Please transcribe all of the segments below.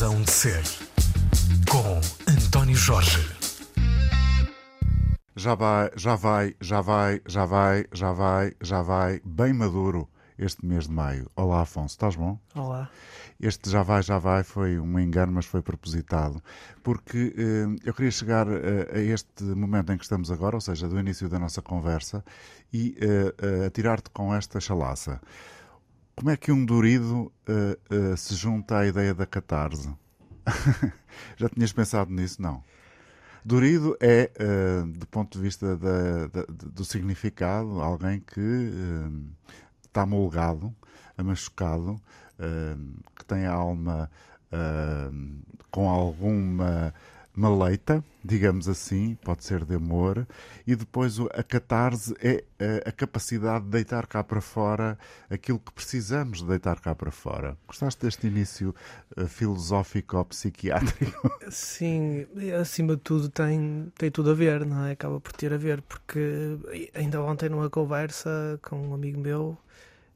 Razão de Ser, com António Jorge. Já vai, já vai, já vai, já vai, já vai, já vai, bem maduro este mês de maio. Olá, Afonso, estás bom? Olá. Este já vai, já vai foi um engano, mas foi propositado, porque eh, eu queria chegar eh, a este momento em que estamos agora, ou seja, do início da nossa conversa, e eh, atirar-te com esta chalaça. Como é que um durido uh, uh, se junta à ideia da catarse? Já tinhas pensado nisso? Não. Durido é, uh, do ponto de vista da, da, do significado, alguém que está molgado, machucado, que tem a alma com alguma maleita, digamos assim, pode ser de amor, e depois a catarse é a, capacidade de deitar cá para fora aquilo que precisamos de deitar cá para fora. Gostaste deste início uh, filosófico ou psiquiátrico? Sim, acima de tudo tem, tem tudo a ver, não é? Acaba por ter a ver, porque ainda ontem numa conversa com um amigo meu,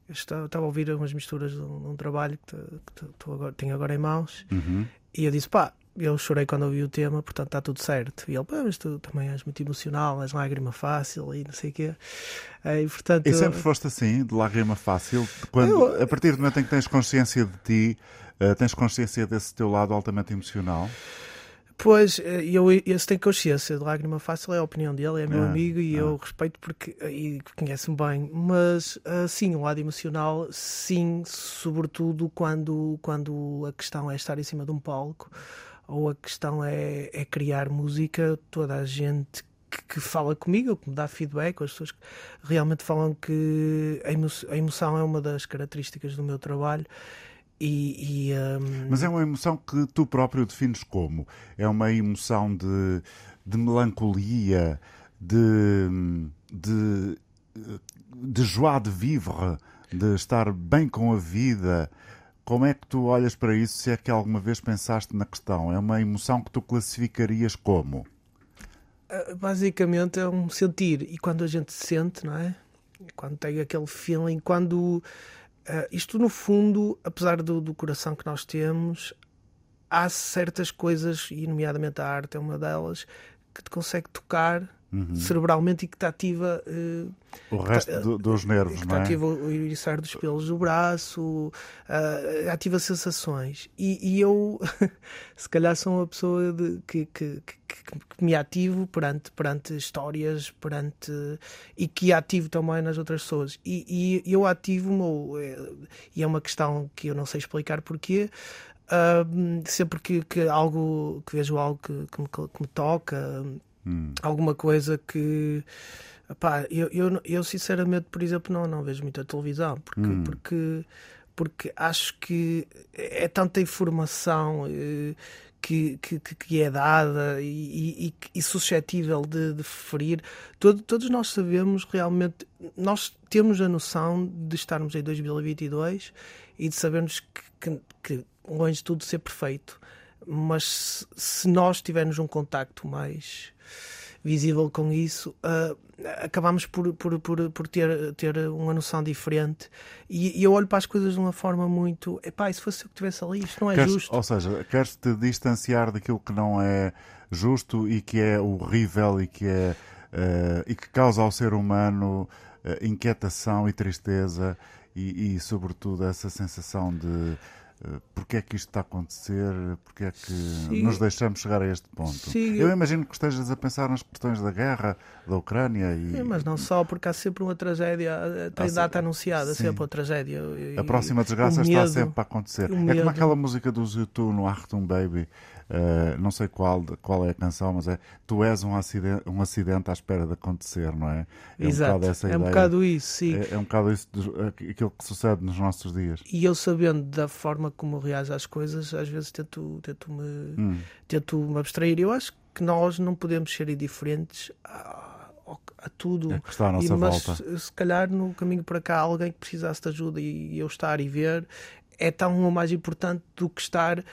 eu estava, estava a ouvir umas misturas de um, de um trabalho que, que, que agora, tenho agora em mãos, uhum. e eu disse, pá, eu chorei quando ouvi o tema, portanto está tudo certo. E ele, pá, mas tu também és muito emocional, és lágrima fácil e não sei o quê. E, portanto, e sempre foste assim, de lágrima fácil? Quando, eu, a partir do momento em que tens consciência de ti, uh, tens consciência desse teu lado altamente emocional? Pois, eh, eu, eu tenho consciência de Lágrima Fácil, é a opinião dele, é meu ah, amigo e ah. eu respeito porque e conhece-me bem, mas sim, o lado emocional, sim, sobretudo quando, quando a questão é estar em cima de um palco ou a questão é, é criar música, toda a gente que, que, fala comigo, que me dá feedback, as pessoas que realmente falam que a emoção, a emoção é uma das características do meu trabalho. E, e, um... Mas é uma emoção que tu próprio defines como? É uma emoção de, de melancolia, de, de, de joie de vivre, de estar bem com a vida, como é que tu olhas para isso, se é que alguma vez pensaste na questão? É uma emoção que tu classificarias como? Ah, basicamente é um sentir. E quando a gente sente, não é? Quando tem aquele feeling, quando. Uh, isto, no fundo, apesar do, do coração que nós temos, há certas coisas, e nomeadamente a arte é uma delas, que te consegue tocar uhum. cerebralmente e que te ativa uh, o resto tá, do, dos nervos, que não é? ativa o iriçar dos pelos do braço, uh, ativa sensações. E, e eu, se calhar, sou uma pessoa de, que, que, que, que, me ativo perante, perante histórias, perante e que ativo também nas outras pessoas. E, e eu ativo-me, eh, e é uma questão que eu não sei explicar porquê. Uh, sempre que, que algo que vejo algo que, que, me, que me toca Hum. Alguma coisa que. Epá, eu, eu, eu, sinceramente, por exemplo, não, não vejo muita televisão, porque, hum. porque, porque acho que é tanta informação eh, que, que, que, é dada e, e, e suscetível de, de ferir. Todo, todos nós sabemos realmente, nós temos a noção de estarmos em 2022 e de sabermos que, que longe de tudo ser perfeito, mas se nós tivermos um contacto mais visível com isso, uh, acabamos por, por, por, por, ter, ter uma noção diferente. E, e, eu olho para as coisas de uma forma muito. Epá, se fosse eu que estivesse ali, isto não é queres, justo. Ou seja, queres-te distanciar daquilo que não é justo e que é horrível e que, é, uh, e que causa ao ser humano uh, inquietação e tristeza e, e, sobretudo, essa sensação de porque é que isto está a acontecer, porque é que Sim. nos deixamos chegar a este ponto. Sim. Eu imagino que estejas a pensar nas questões da guerra, da Ucrânia e... Sim, mas não só, porque há sempre uma tragédia, eh, tem data anunciada, Sim. sempre uma tragédia. E, a próxima desgraça está sempre a acontecer. É como aquela música do YouTube no Achtung Baby, Uh, não sei qual, qual é a canção, mas é Tu és um acidente, um acidente à espera de acontecer, não é? É Exato, um bocado, é um bocado isso, sim. É, é um bocado isso, aquilo que sucede nos nossos dias. E eu sabendo da forma como reajo às coisas, às vezes tento, tento, me, hum. tento me abstrair. Eu acho que nós não podemos ser indiferentes a, a tudo. É que está à nossa e, mas, volta. se calhar no caminho para cá alguém que precisasse de ajuda e eu estar e ver é tão ou mais importante do que estar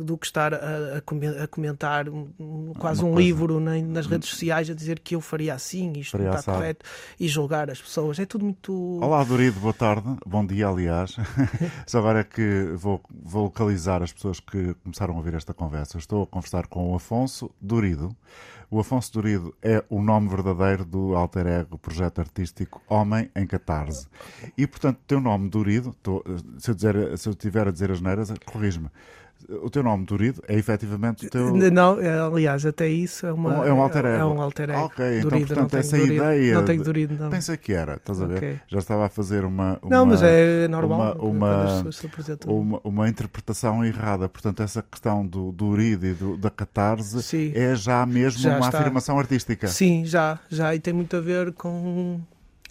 do que estar a, a comentar um, quase Uma um coisa. livro na, nas redes sociais a dizer que eu faria assim, isto faria não está assado. correto, e julgar as pessoas. É tudo muito. Olá, Dorido, boa tarde, bom dia, aliás. Só agora é que vou, vou localizar as pessoas que começaram a ouvir esta conversa. Estou a conversar com o Afonso Dorido. O Afonso Dorido é o nome verdadeiro do alter ego projeto artístico Homem em Catarse. E, portanto, teu nome Dorido, se eu, dizer, se eu tiver a dizer as neiras, corrijo-me o teu nome Durido é efetivamente o teu. Não, é, aliás, até isso é, uma, é um alter ego. É um alter ego. Ok, Durido, então, portanto, essa durido, ideia. Não tenho Durido, não. Pensei que era, estás a ver? Okay. Já estava a fazer uma. uma não, mas é normal. Uma, uma, uma, uma, interpretação errada. Portanto, essa questão do Durido e do, da catarse Sim. é já mesmo já uma está. afirmação artística. Sim, já, já. E tem muito a ver com,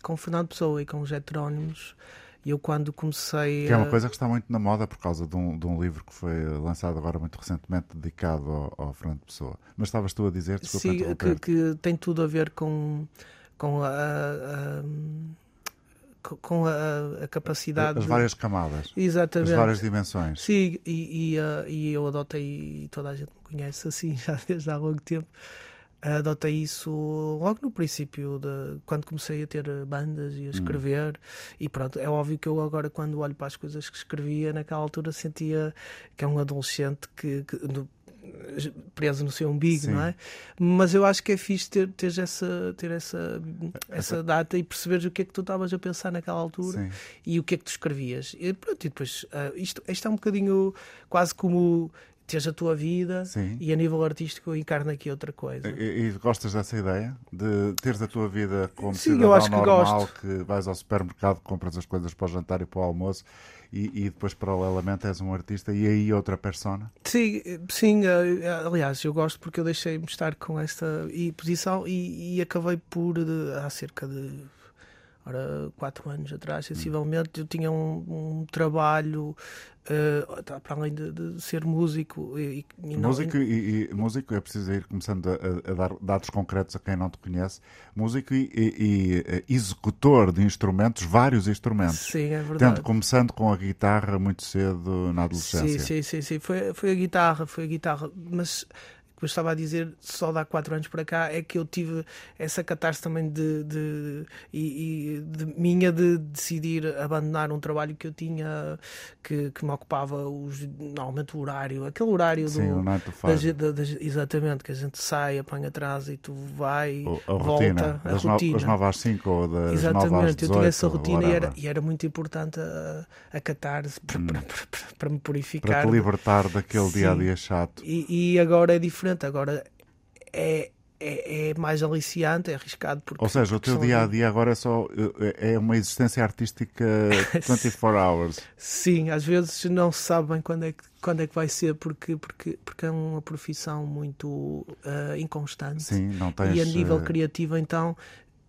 com Fernando Pessoa e com os heterónimos. E eu quando comecei. Que é uma coisa que está muito na moda por causa de um, de um livro que foi lançado agora muito recentemente dedicado ao, ao Fernando Pessoa. Mas estavas tu a dizer, desculpa, Sim, que, que, tem tudo a ver com, com a, a com a, a, capacidade. As várias camadas. Exatamente. As várias dimensões. Sim, e, e, e eu adotei, e toda a gente me conhece assim já desde há longo tempo, adotei isso logo no princípio, de, quando comecei a ter bandas e a hum. escrever. Hum. E pronto, é óbvio que eu agora, quando olho para as coisas que escrevia, naquela altura sentia que é um adolescente que, que no, preso no seu umbigo, Sim. não é? Mas eu acho que é fixe ter, ter, essa, ter essa, essa data e perceberes o que é que tu estavas a pensar naquela altura Sim. e o que é que tu escrevias. E, pronto, e depois, uh, isto, isto é um bocadinho quase como teres a tua vida Sim. e a nível artístico encarna aqui outra coisa. E, e, gostas dessa ideia? De teres a tua vida como Sim, cidadão eu acho que normal, gosto. que vais ao supermercado, compras as coisas para o jantar e para o almoço e, e, depois paralelamente és um artista e aí outra persona? Sim, sim eh, eh, aliás, eu gosto porque eu deixei-me estar com esta posição e, e acabei por, há cerca de ora, quatro anos atrás, sensivelmente, eu tinha um, um trabalho uh, para além de, de, ser músico. E, e músico, e, e, músico é preciso ir começando a, a, dar dados concretos a quem não te conhece. Músico e, eh, executor de instrumentos, vários instrumentos. Sim, é verdade. Tendo, começando com a guitarra muito cedo na adolescência. Sim, sim, sim. sim. Foi, foi a guitarra, foi a guitarra. Mas eu estava a dizer, só dá quatro anos para cá, é que eu tive essa catarse também de, de, e, de minha de decidir abandonar um trabalho que eu tinha que, que me ocupava os, normalmente o horário, aquele horário Sim, do, o da, exatamente, que a gente sai, apanha atrás e tu vai, a volta, rotina, a das rotina. No, das 9 às 5 ou das exatamente, 9 às 18, eu tinha essa rotina e era, e era muito importante a, a catarse para, hum. para, para, para, me purificar. Para te libertar daquele dia a dia chato. E, e agora é diferente Agora é, é, é, mais aliciante, é arriscado. Porque, Ou seja, o teu dia a dia agora é só é, é uma existência artística 24 hours. Sim, às vezes não se sabe bem quando é que, quando é que vai ser, porque, porque, porque é uma profissão muito uh, inconstante. Sim, não tens... E a nível eh, criativo, então,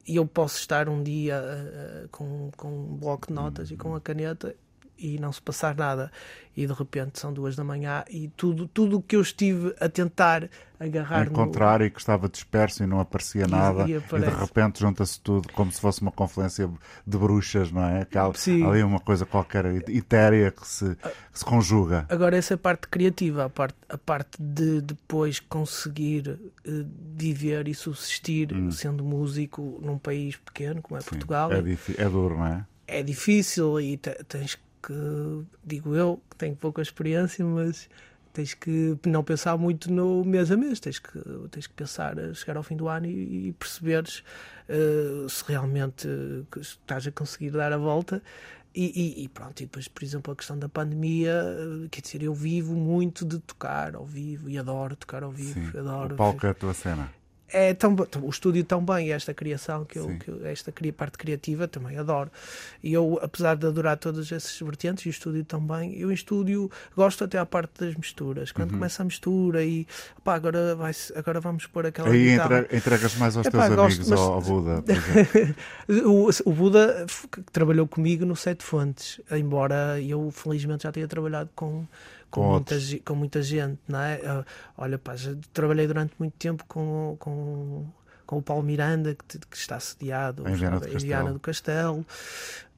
eu posso estar um dia uh, com, com um bloco de notas hum. e com a caneta e não se passar nada. E de repente são duas da manhã e tudo tudo o que eu estive a tentar agarrar encontrar no... e que estava disperso e não aparecia nada e, e, e de repente junta-se tudo como se fosse uma conferência de bruxas não é? Aquela, ali uma coisa qualquer etérea que se, que se conjuga. agora essa parte criativa a parte a parte de depois conseguir uh, viver e subsistir hum. sendo músico num país pequeno como é Sim, Portugal é, é duro não é? é difícil e tens que, digo eu, que tenho pouca experiência, mas tens que não pensar muito no mês a mês, tens que, tens que pensar, chegar ao fim do ano e, e perceberes uh, se realmente estás a conseguir dar a volta. E, e, e, pronto, e depois, por exemplo, a questão da pandemia, eh, quer dizer, eu vivo muito de tocar ao vivo e adoro tocar ao vivo. Sim, adoro. O palco é a tua cena é tão o estúdio tão bem esta criação que eu, que eu, esta parte criativa também adoro e eu apesar de adorar todas essas vertentes e o estúdio também eu em estúdio gosto até à parte das misturas quando uhum. começa a mistura e pá, agora vai agora vamos pôr aquela aí guitarra. entregas mais aos Epá, teus gosto, amigos mas... ao, ao Buda o, o Buda trabalhou comigo no Sete Fontes embora eu felizmente já tenha trabalhado com com, muita, com muita gente, não é? Uh, olha, pá, já trabalhei durante muito tempo com, com, com o Paulo Miranda, que, que está sediado em Viana do, Viana do Castelo.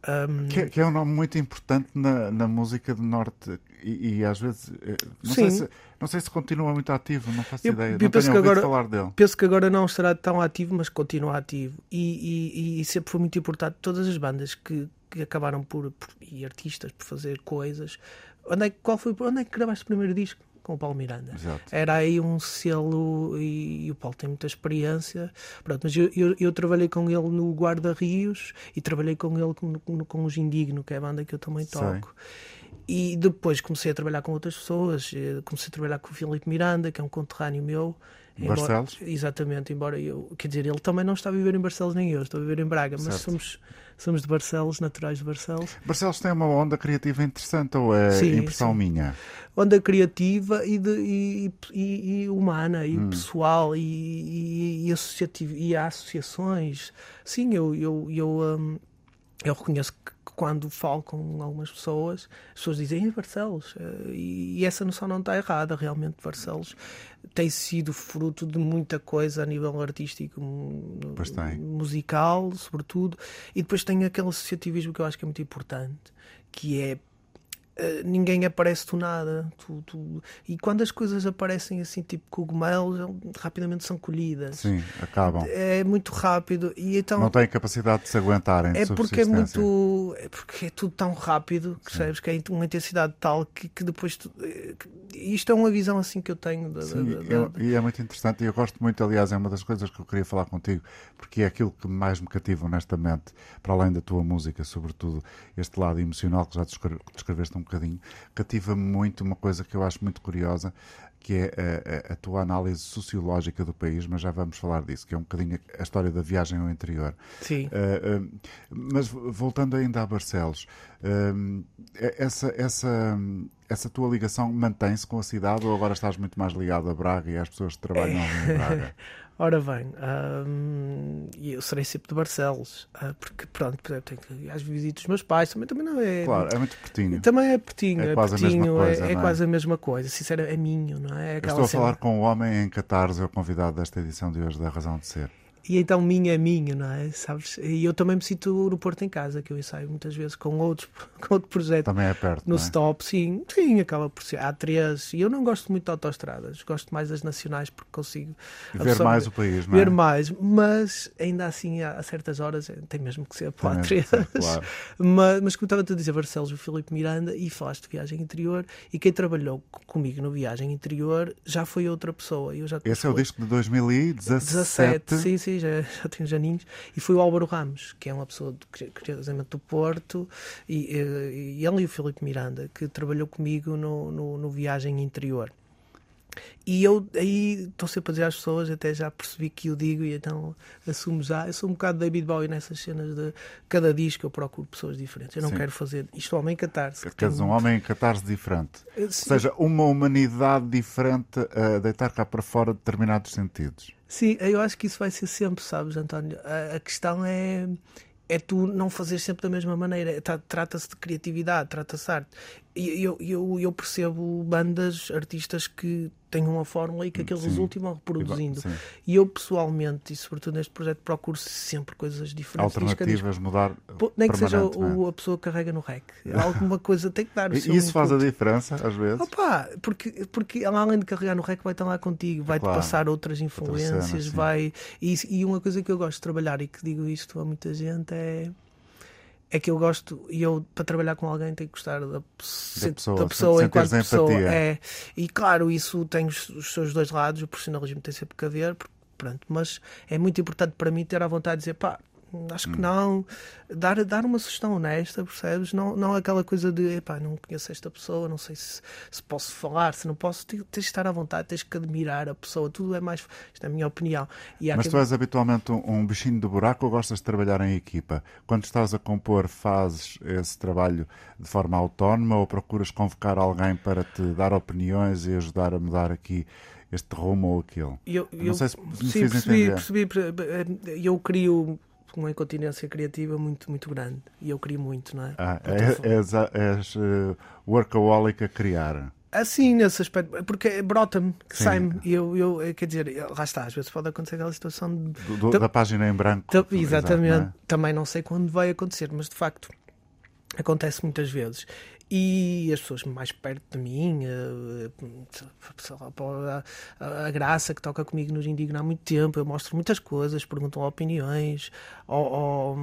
Um, que, que, é um nome muito importante na, na música do Norte e, e às vezes eh, não sei, se, não sei se continua muito ativo, não faço eu, ideia. Eu não penso que agora, falar dele. Penso que agora não estará tão ativo, mas continua ativo. E, e, e sempre foi muito importante todas as bandas que, que acabaram por, por, e artistas por fazer coisas. Onde é, qual foi, onde é que gravaste o primeiro disco? com o Paulo Miranda. Exato. Era aí um selo e, e, o Paulo tem muita experiência. Pronto, mas eu, eu, eu trabalhei com ele no Guarda Rios e trabalhei com ele com, com, com os Indigno, que é a banda que eu também toco. Sei. E depois comecei a trabalhar com outras pessoas. Eh, comecei a trabalhar com o Filipe Miranda, que é um conterrâneo meu. Embora, Barcelos? Exatamente, embora eu. Quer dizer, ele também não está a viver em Barcelos nem eu, estou a viver em Braga, certo. mas somos, somos de Barcelos, naturais de Barcelos. Barcelos tem uma onda criativa interessante ou é sim, impressão sim. minha? Onda criativa e, de, e, e, e humana e hum. pessoal e, associativa, e há associações. Sim, eu, eu, eu, um, eu reconheço que quando falo com algumas pessoas, as pessoas dizem Barcelos. Eh, e essa noção não está errada. Realmente, Barcelos tem sido fruto de muita coisa a nível artístico, musical, sobretudo. E depois tem aquele associativismo que eu acho que é muito importante, que é ninguém aparece do nada. Tu, tu... E quando as coisas aparecem assim, tipo cogumelos, rapidamente são colhidas. Sim, acabam. É muito rápido. E então, Não têm capacidade de se aguentarem. É porque é muito. É porque é tudo tão rápido, sabes? Que é uma intensidade tal que, que depois. Tu... Eh, isto é uma visão assim que eu tenho. Da, Sim, da, da... e é muito interessante. E eu gosto muito, aliás, é uma das coisas que eu queria falar contigo, porque é aquilo que mais me cativa honestamente, para além da tua música, sobretudo este lado emocional que já descreveste um bocadinho, cativa-me muito uma coisa que eu acho muito curiosa, que é a, a, tua análise sociológica do país, mas já vamos falar disso, que é um bocadinho a história da viagem ao interior. Sim. Uh, uh, mas voltando ainda a Barcelos, uh, essa, essa, essa tua ligação mantém-se com a cidade ou agora estás muito mais ligado a Braga e às pessoas que trabalham em Braga? Ora bem, hum, eu serei sempre de Barcelos, uh, porque pronto, tenho que às visitas dos meus pais, também, também não é. Claro, é muito pertinho. Também é pertinho, é, é quase pertinho, a mesma coisa. É, é não quase a mesma coisa, é minho, não é? Estou a falar com o homem em Catarse, é o convidado desta edição de hoje da Razão de Ser e então minha é minha, não é? Sabes? E eu também me sinto no Porto em casa, que eu ensaio muitas vezes com outros com outro projeto. Também é perto. No é? stop, sim, sim, acaba por ser. Há três. E eu não gosto muito de autoestradas, gosto mais das nacionais porque consigo ver mais o país, não é? Ver mais, mas ainda assim, a certas horas, tem mesmo que ser para três. Claro. mas, mas como estava a dizer, Barcelos, o Filipe Miranda, e falaste de viagem interior, e quem trabalhou comigo no Viagem Interior já foi outra pessoa. Eu já Esse é o disco de 2017. 17, sim, sim, já, já tenho aninhos, e foi o Álvaro Ramos, que é uma pessoa curiosamente do Porto, e, e, ele e o Filipe Miranda, que trabalhou comigo no, no, no Viagem Interior. E eu aí estou sempre a dizer às pessoas, até já percebi que eu digo e então assumo já. Eu sou um bocado David Bowie nessas cenas de cada disco eu procuro pessoas diferentes. Eu não Sim. quero fazer isto homem em catarse. Queres um homem em catarse diferente. Sim. Ou seja, uma humanidade diferente a deitar cá para fora determinados sentidos. Sim, eu acho que isso vai ser sempre, sabes, António? A, a questão é é tu não fazer sempre da mesma maneira. Trata-se de criatividade, trata-se de arte. E eu, eu, eu percebo bandas, artistas que têm uma fórmula e que aqueles sim. resultam vão reproduzindo. Sim. E eu pessoalmente, e sobretudo neste projeto, procuro sempre coisas diferentes. Alternativas, mudar. Nem que seja o, a pessoa que carrega no rec. Alguma coisa tem que dar o e seu Isso faz a diferença, às vezes? Opa, porque, porque ela, além de carregar no rec, vai estar lá contigo, vai-te claro. passar outras influências, Outra cena, vai. E, e uma coisa que eu gosto de trabalhar e que digo isto a muita gente é é que eu gosto, e eu para trabalhar com alguém tenho que gostar da, da pessoa, da pessoa enquanto pessoa. É, e claro, isso tem os, os, seus dois lados, o profissionalismo tem sempre que haver, pronto, mas é muito importante para mim ter a vontade de dizer pá, acho que hum. não. Dar, dar uma sugestão honesta, percebes? Não, não aquela coisa de, epá, não conheço esta pessoa, não sei se, se posso falar, se não posso. Tens de estar à vontade, tens que admirar a pessoa, tudo é mais. Isto é a minha opinião. Mas tu és habitualmente um, um bichinho do buraco ou gostas de trabalhar em equipa? Quando estás a compor, fazes esse trabalho de forma autónoma ou procuras convocar alguém para te dar opiniões e ajudar a mudar aqui? este rumo ou aquele. Eu, eu, não sei se me sim, percebi, percebi, Eu crio uma incontinência criativa muito, muito grande. E eu queria muito, não é? Ah, é, és, és uh, workaholic a criar. Assim, nesse aspecto, porque brota-me, sai-me, eu, eu, eh, quer dizer, lá está, às vezes pode acontecer aquela situação de, do, do, da página em branco. exatamente, exato, não é? também não sei quando vai acontecer, mas de facto, Acontece muitas vezes. E as pessoas mais perto de mim, eh, lá, pô, a, a- a Graça que toca comigo nos Indigna há muito tempo, eu mostro muitas coisas, perguntam opiniões ao, ao,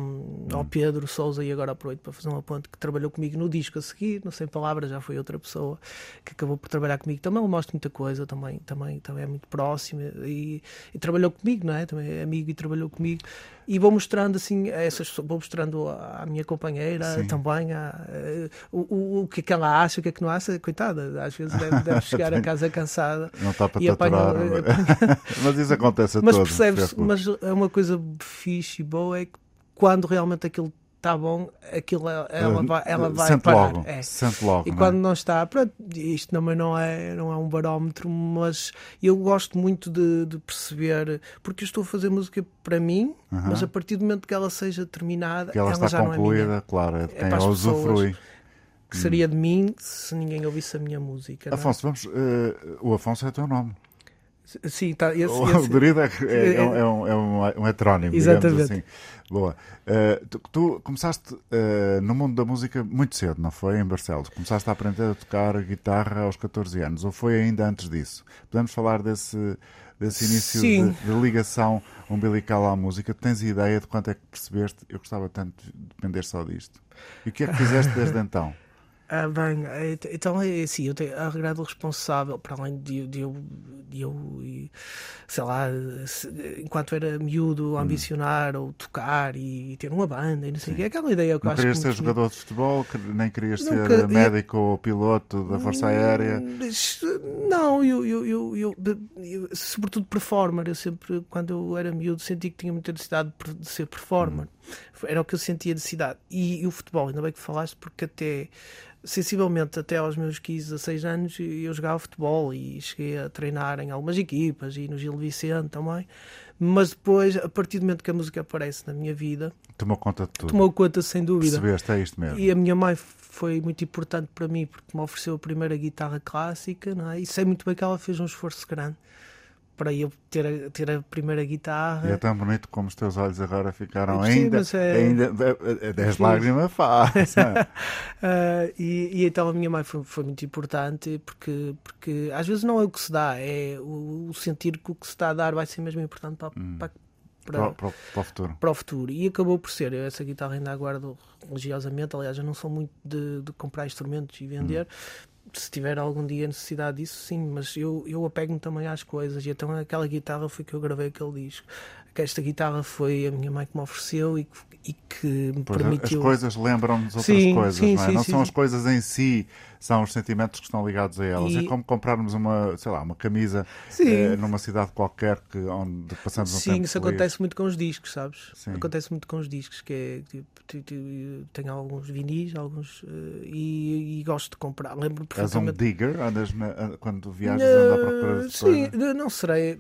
ao Pedro Souza e agora aproveito para fazer uma ponte que trabalhou comigo no disco a seguir, não sei palavras, já foi outra pessoa que acabou por trabalhar comigo. Também ele mostra muita coisa, também, também, também é muito próximo e, e trabalhou comigo, não é? Também é amigo e trabalhou comigo. E vou mostrando assim a essas vou mostrando à à minha companheira Sim. também a, eh, o, o, o que é que ela acha, o que é que não acha, coitada, às vezes deve, deve chegar a casa cansada. Não está para E apanha- tatuar. mas isso acontece a Mas todos. se mas é uma coisa fixe e boa é que quando realmente aquilo está bom, aquilo ela, ela preocupe. vai, ela vai Sente parar. logo. É. Sente logo. E não é? quando não está, pronto, isto também não é, não é um barómetro, mas eu gosto muito de, de perceber, porque eu estou a fazer música para mim, Aham. mas a partir do momento que ela seja terminada, que ela, está já não é minha. concluída, claro, é de É a pessoas. Que seria de mim se ninguém ouvisse a minha música. não é? Afonso, vamos. eh, o Afonso é teu nome. Sim, tá, esse, O esse- Dorido é, é, é um- é um, é um, heterónimo, digamos Exatamente. assim. Boa. Eh, tu, tu começaste eh, no mundo da música muito cedo, não foi? Em Barcelos. Começaste a aprender a tocar guitarra aos 14 anos, ou foi ainda antes disso? Podemos falar desse, desse início de, de ligação umbilical à música? Tens ideia de quanto é que percebeste? Eu gostava tanto de depender só disto. E o que é que fizeste desde então? Ah, bem, é, então é assim, eu tenho a regrado responsável, para além de, de eu, de eu e, sei lá, se- enquanto era miúdo, ambicionar ou tocar e ter uma banda e não sei o que, aquela ideia que eu Não acho querias que ser muitos- jogador de futebol, nem querias Nunca- ser eu- médico ou piloto da Força Aérea. Mas, Não, eu, eu, eu, eu- eu- sobretudo performer. Eu sempre, quando eu era miúdo, senti que tinha muita necessidade de ser performer. Era o que eu sentia necessidade. E, e o futebol, ainda bem que falaste, porque até sensivelmente até aos meus 15, 16 anos eu jogava futebol e cheguei a treinar em algumas equipas e no Gil Vicente também. Mas depois, a partir do momento que a música aparece na minha vida, Tomou conta de tudo. tomou conta sem dúvida. Percebeste, é isto mesmo. E a minha mãe foi muito importante para mim porque me ofereceu a primeira guitarra clássica, não é? E sei muito bem que ela fez um esforço grande para eu ter a, ter a primeira guitarra. E é tão bonito como os teus olhos agora ficaram Sim, ainda. mas é- ainda é, é, dez Sim. lágrimas faz. Ah, e, e então a minha mãe foi, foi muito importante porque, porque às vezes não é o que se dá, é o, o sentir que o que se está a dar vai ser mesmo importante para, para, para, para, para, o- para o futuro. para o futuro. E acabou por ser. Eu essa guitarra ainda a guardo religiosamente. Aliás, eu não sou muito de, de comprar instrumentos e vender. Se tiver algum dia necessidade disso, sim. Mas eu, eu apego-me também às coisas. E então aquela guitarra foi que eu gravei aquele disco. Que Esta guitarra foi a minha mãe que me ofereceu e, que- e que me Pois, permitiu. As coisas lembram-nos outras Sim, coisas, sim, não é? sim, não são as coisas em si, são os sentimentos que estão ligados a elas. E- É como comprarmos uma, sei lá, uma camisa Sim. eh, numa cidade qualquer que, onde passamos um Sim, tempo isso feliz. acontece muito com os discos, sabes? Sim. Acontece muito com os discos, que é tipo, tenho alguns vinis, alguns eh, e, e gosto de comprar. Lembro És um perfeitamente. digger, andas na- quando viajas anda à procura de Sim, coisas. não serei.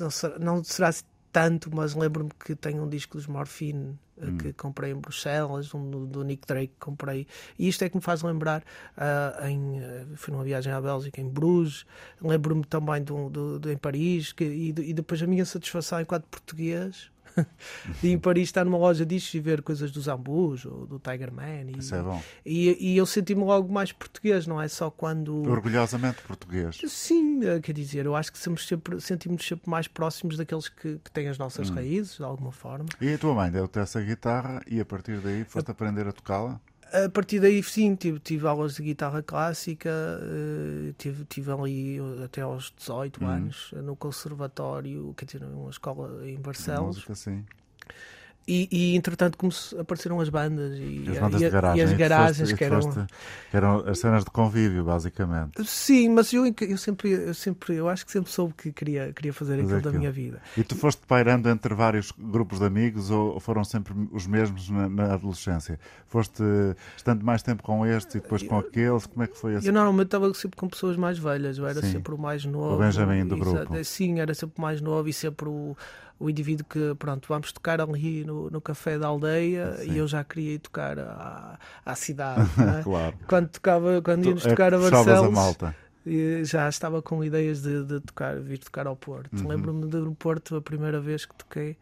Não será, não será tanto, mas lembro-me que tenho um disco dos Morphine Hum. que comprei em Bruxelas, um do, do Nick Drake que comprei. E isto é que me faz lembrar. ah, em, eh, fui numa viagem à Bélgica, em Bruges. Lembro-me também do, do, do- em Paris. Que, e, e depois a minha satisfação enquanto português. De ir em Paris estar numa loja discos e ver coisas do Zambus ou do Tiger Man e, Isso é bom. e, e eu senti-me logo mais português, não é só quando Orgulhosamente português. Sim, eh, quer dizer, eu acho que somos sempre, sentimos sempre mais próximos daqueles que, que têm as Hum. nossas raízes, de alguma forma. E a tua mãe deu-te essa guitarra e a partir daí foste aprender a tocá-la? A partir daí, sim, tive, tive aulas de guitarra clássica, eh, tive, tive ali eh, até aos 18 Uhum. anos no conservatório, quer dizer, numa escola em Barcelos. Música, sim. E, e entretanto apareceram as bandas e, As bandas e, garagem. e as garagens foste- que eram. foste- que eram as cenas de convívio, basicamente. Sim, mas eu, eu sempre, eu sempre, eu acho que sempre soube que queria, queria fazer Fazer aquilo da aquilo. minha vida. E tu foste pairando entre vários grupos de amigos ou foram sempre os mesmos na, na adolescência? Foste estando mais tempo com este e depois com aqueles? Como é que foi esse? Eu normalmente estava sempre com pessoas mais velhas, eu era Sim. sempre o mais novo. O Benjamin do grupo. Sim, era sempre o mais novo e sempre o, o indivíduo que, pronto, vamos tocar ali no, no café da aldeia Sim. e eu já queria ir tocar à, à cidade. é? Claro. Quando, tocava, quando íamos Tu- é tocar que a puxavas a Barcelos, malta. já estava com ideias de, de tocar, vir tocar ao Porto. Uhum. Lembro-me de no Porto a primeira vez que toquei.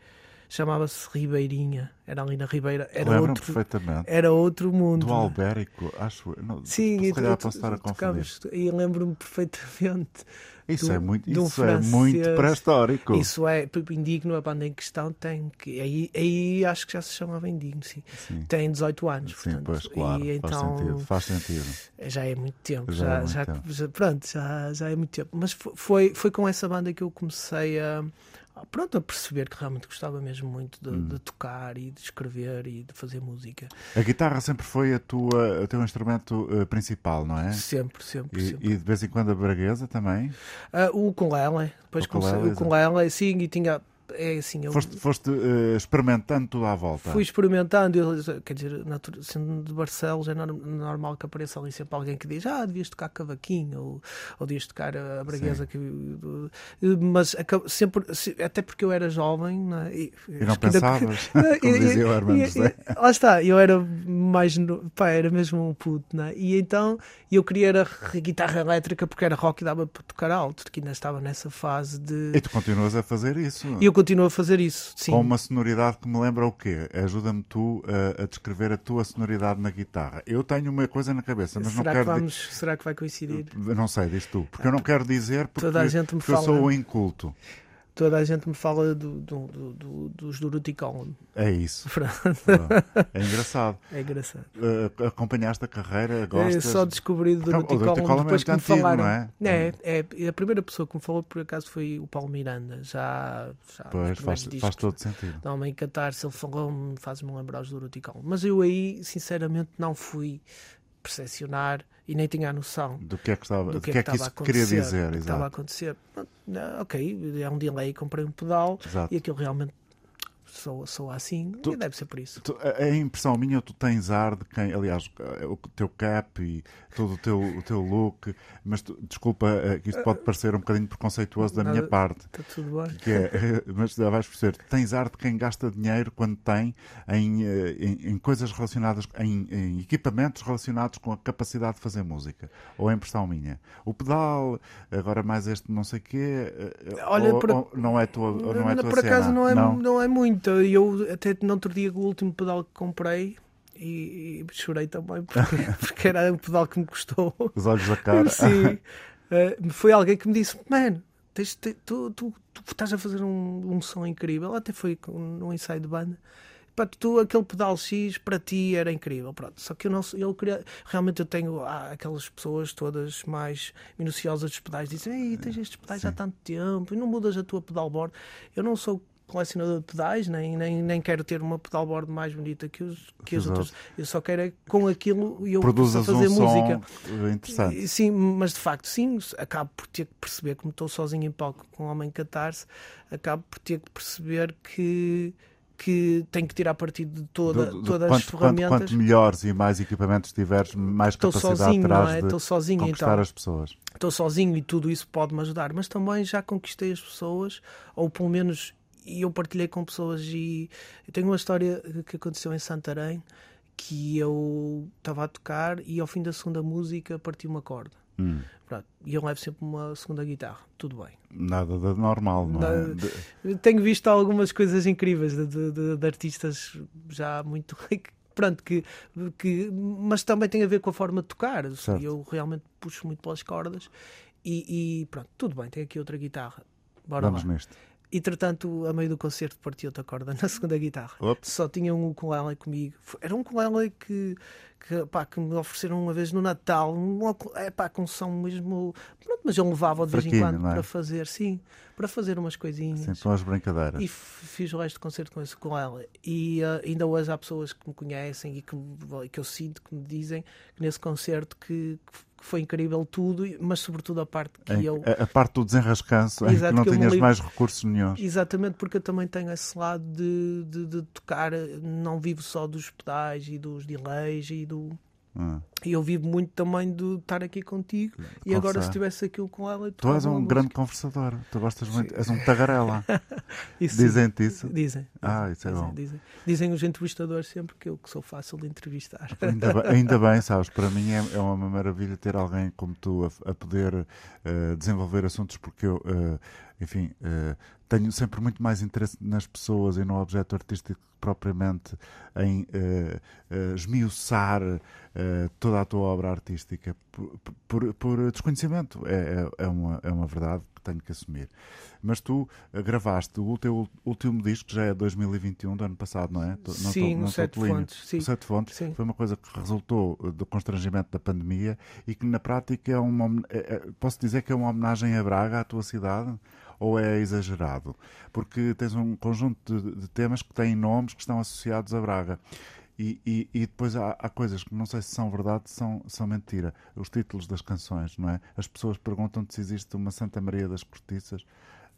Chamava-se Ribeirinha, era ali na Ribeira, era Lembro-me outro, perfeitamente. era outro mundo. Do? Albérico, acho. Não, Sim, se calhar posso estar a confundir. e lembro-me perfeitamente. Isso do- é muito, isso é muito pré-histórico. Isso é, Indigno, a banda em questão tem que. Aí, aí acho que já se chamava Indigno, sim. Sim. Tem 18 anos, Sim, portanto. pois, claro, e faz então sentido. Faz sentido. já é muito tempo. Já é Já, muito já, tempo. já- pronto, já, já é muito tempo. Mas fo- foi, foi com essa banda que eu comecei a. Pronto, a perceber que realmente gostava mesmo muito de, Hum. de tocar e de escrever e de fazer música. A guitarra sempre foi a tua, o teu instrumento eh, principal, não é? Sempre, sempre, E, sempre. e de vez em quando a braguesa também? Ah, o ukulele, depois O comecei ukulele, o ukulele, sim, e tinha. É assim, eu Foste, foste eh, experimentando tudo à volta. fui experimentando, eu- quer dizer, sendo de Barcelos, é nor- normal que apareça ali sempre alguém que diz: Ah, devias tocar cavaquinho, ou, ou devias tocar a braguesa. Que, mas acab- sempre, se- até porque eu era jovem, não é? e, E não que ainda- pensavas, como dizia o Hermano José. e- Lá está, eu era mais. no- Pá, era mesmo um puto, né? E então eu queria era a guitarra elétrica porque era rock e dava para tocar alto, porque ainda estava nessa fase de. E tu continuas a fazer isso. E eu continuo a fazer isso, sim. Com uma sonoridade que me lembra o quê? Ajuda-me tu a, a descrever a tua sonoridade na guitarra. Eu tenho uma coisa na cabeça, mas será, não que quero. di- vamos, será que vai coincidir? Não sei, diz tu. Porque eu não quero dizer porque, Toda a gente me porque eu fala- sou o inculto. Toda a gente me fala do, do, do, do- dos Duruticon. É isso. É engraçado. é engraçado. Uh, acompanhaste a carreira? Eu Gostas? só descobri o Duruticon Duruticon é depois que me antigo, falaram. não é? É, é, a primeira pessoa que me falou por acaso foi o Paulo Miranda. Já, já Pois, faz, discos. faz todo sentido. Não, em Catarse ele falou-me, faz-me lembrar os Duruticon. Mas eu aí, sinceramente, não fui percepcionar e nem tinha a noção Do que é que, estava, do que, que é é que estava a isso queria acontecer. dizer? que estava a acontecer. Ok, é um delay, comprei um pedal Exato. e aquilo realmente soa, soa assim Tu- e deve ser por isso. Tu- a, a impressão minha, tu tens ar de quem, aliás, eh, o teu cap e todo o teu, o teu look, mas tu- desculpa eh, que isto pode parecer um bocadinho preconceituoso da minha Nada. parte, Está tudo bem. que é, mas já vais perceber, tens ar de quem gasta dinheiro quando tem em, eh, em, em coisas relacionadas, em, em equipamentos relacionados com a capacidade de fazer música. Ou é impressão minha? O pedal, agora mais este não sei quê, eh, Olha, ou, por- ou não é tua, não é tua por acaso cena? não é, não. é muito. Eu até no outro dia o último pedal que comprei e, e chorei também porque, porque era um pedal que me custou. Os olhos da cara. Sim. Eh, foi alguém que me disse: Mano, tu, tu, tu estás a fazer um, um som incrível. Até foi num ensaio de banda. Pá, tu, aquele pedal X para ti era incrível. Pronto. Só que eu não sei- eu queria. Realmente eu tenho há aquelas pessoas todas mais minuciosas dos pedais dizem: Ei, tens estes pedais há tanto tempo e não mudas a tua pedalboard. Eu não sou colecionador de pedais, nem, nem, nem quero ter uma pedalboard mais bonita que, os, que as Os outras. Eu só quero é com aquilo eu possa Produzas fazer um música. interessante. E- Sim, mas de facto, sim, acabo por ter que perceber, como estou sozinho em palco com o Homem Catarse, acabo por ter que perceber que, que tenho que tirar partido de toda, Do- do- todas quanto, as ferramentas. Quanto, quanto melhores e mais equipamentos tiveres, mais Estou capacidade sozinho, não terás é? de Estou sozinho, conquistar então. as pessoas. Estou sozinho e tudo isso pode-me ajudar, mas também já conquistei as pessoas, ou pelo menos e eu partilhei com pessoas e eu tenho uma história que aconteceu em Santarém que eu estava a tocar e ao fim da segunda música parti uma corda. Hum, Pronto, e eu levo sempre uma segunda guitarra, tudo bem. nada de normal, não é? De- Tenho visto algumas coisas incríveis de, de- de- artistas já muito. Pronto, que, que, mas também tem a ver com a forma de tocar. Certo. Eu realmente puxo muito pelas cordas e, e pronto, tudo bem, tenho aqui outra guitarra. Bora Vamos lá. nisto. Entretanto, a meio do concerto parti outra corda na segunda guitarra. Ops. Só tinha um ukulele comigo. Era um ukulele que, que, pá, que me ofereceram uma vez no Natal. Um, é pá, com som mesmo. Pronto, mas eu levava de vez em Fraquinho, quando não é? para fazer, sim, para fazer umas coisinhas. Sim, são as brincadeiras. E fiz o resto do concerto com esse ela. E ah, ainda hoje há pessoas que me conhecem e que, que eu sinto que me dizem que nesse concerto que, que foi incrível tudo, mas sobretudo a parte que eu. a, a parte do desenrascanço, em que não que tinhas livro- mais recursos nenhums. Exatamente, porque eu também tenho esse lado de, de, de tocar, não vivo só dos pedais e dos delays e do. E eu vivo muito também de estar aqui contigo. E agora, se tivesse aquilo com ela, Tu és um grande música. conversador. Tu gostas muito. És um tagarela. Dizem-te isso. Dizem. Ah, isso é dizem, bom. Dizem, dizem os entrevistadores sempre que eu que sou fácil de entrevistar. Ainda bem, ainda bem, sabes, para mim é, é uma maravilha ter alguém como tu a, a poder eh, desenvolver assuntos, porque eu, eh, enfim, eh, tenho sempre muito mais interesse nas pessoas e no objeto artístico propriamente em uh, uh, esmiuçar uh, toda a tua obra artística por, por, por desconhecimento. É, é, é, uma, é uma verdade que tenho que assumir. Mas tu gravaste o teu último disco, já é 2021, do ano passado, não é? Não sim, tô, não Sete Fontes. Sim. Sete Fontes sim. foi uma coisa que resultou do constrangimento da pandemia e que na prática é uma. É, é, posso dizer que é uma homenagem a Braga, à tua cidade? Ou é exagerado? Porque tens um conjunto de, de temas que têm nomes que estão associados a Braga. E, e, e, depois há, há, coisas que não sei se são verdade, são, são mentira. Os títulos das canções, não é? As pessoas perguntam se existe uma Santa Maria das Cortiças.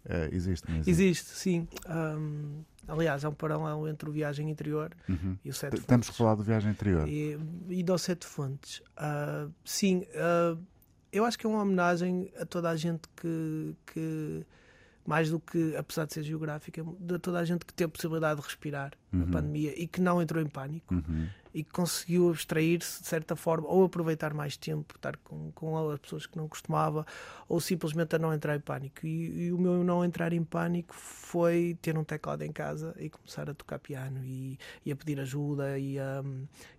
Uh, existe, existe, existe? sim. Um, aliás, há um paralelo entre o Viagem Interior uhum. e o Sete Fontes. Temos que falar do Viagem Interior. E, e do Sete Fontes. Uh, sim, uh, eu acho que é uma homenagem a toda a gente que, que mais do que, apesar de ser geográfica, de toda a gente que teve a possibilidade de respirar uhum. na pandemia e que não entrou em pânico uhum. E conseguiu abstrair-se de certa forma ou aproveitar mais tempo, estar com, com as pessoas que não costumava ou simplesmente a não entrar em pânico. E, e, o meu não entrar em pânico foi ter um teclado em casa e começar a tocar piano e, e a pedir ajuda e a,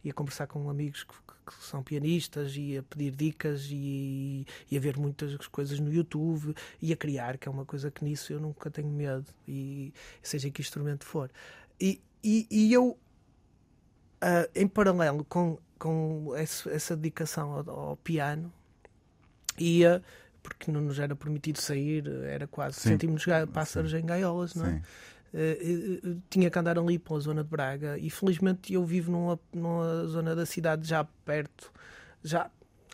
e a conversar com amigos que, que são pianistas e a pedir dicas e, e, a ver muitas coisas no YouTube e a criar, que é uma coisa que nisso eu nunca tenho medo, e seja que instrumento for. E, e, e eu, uh, em paralelo com, com essa, essa dedicação ao, ao, piano, ia, porque não nos era permitido sair, era quase, sentimos pássaros Sim. em gaiolas, não é? Uh, tinha que andar ali pela zona de Braga e felizmente eu vivo numa, numa zona da cidade já perto, já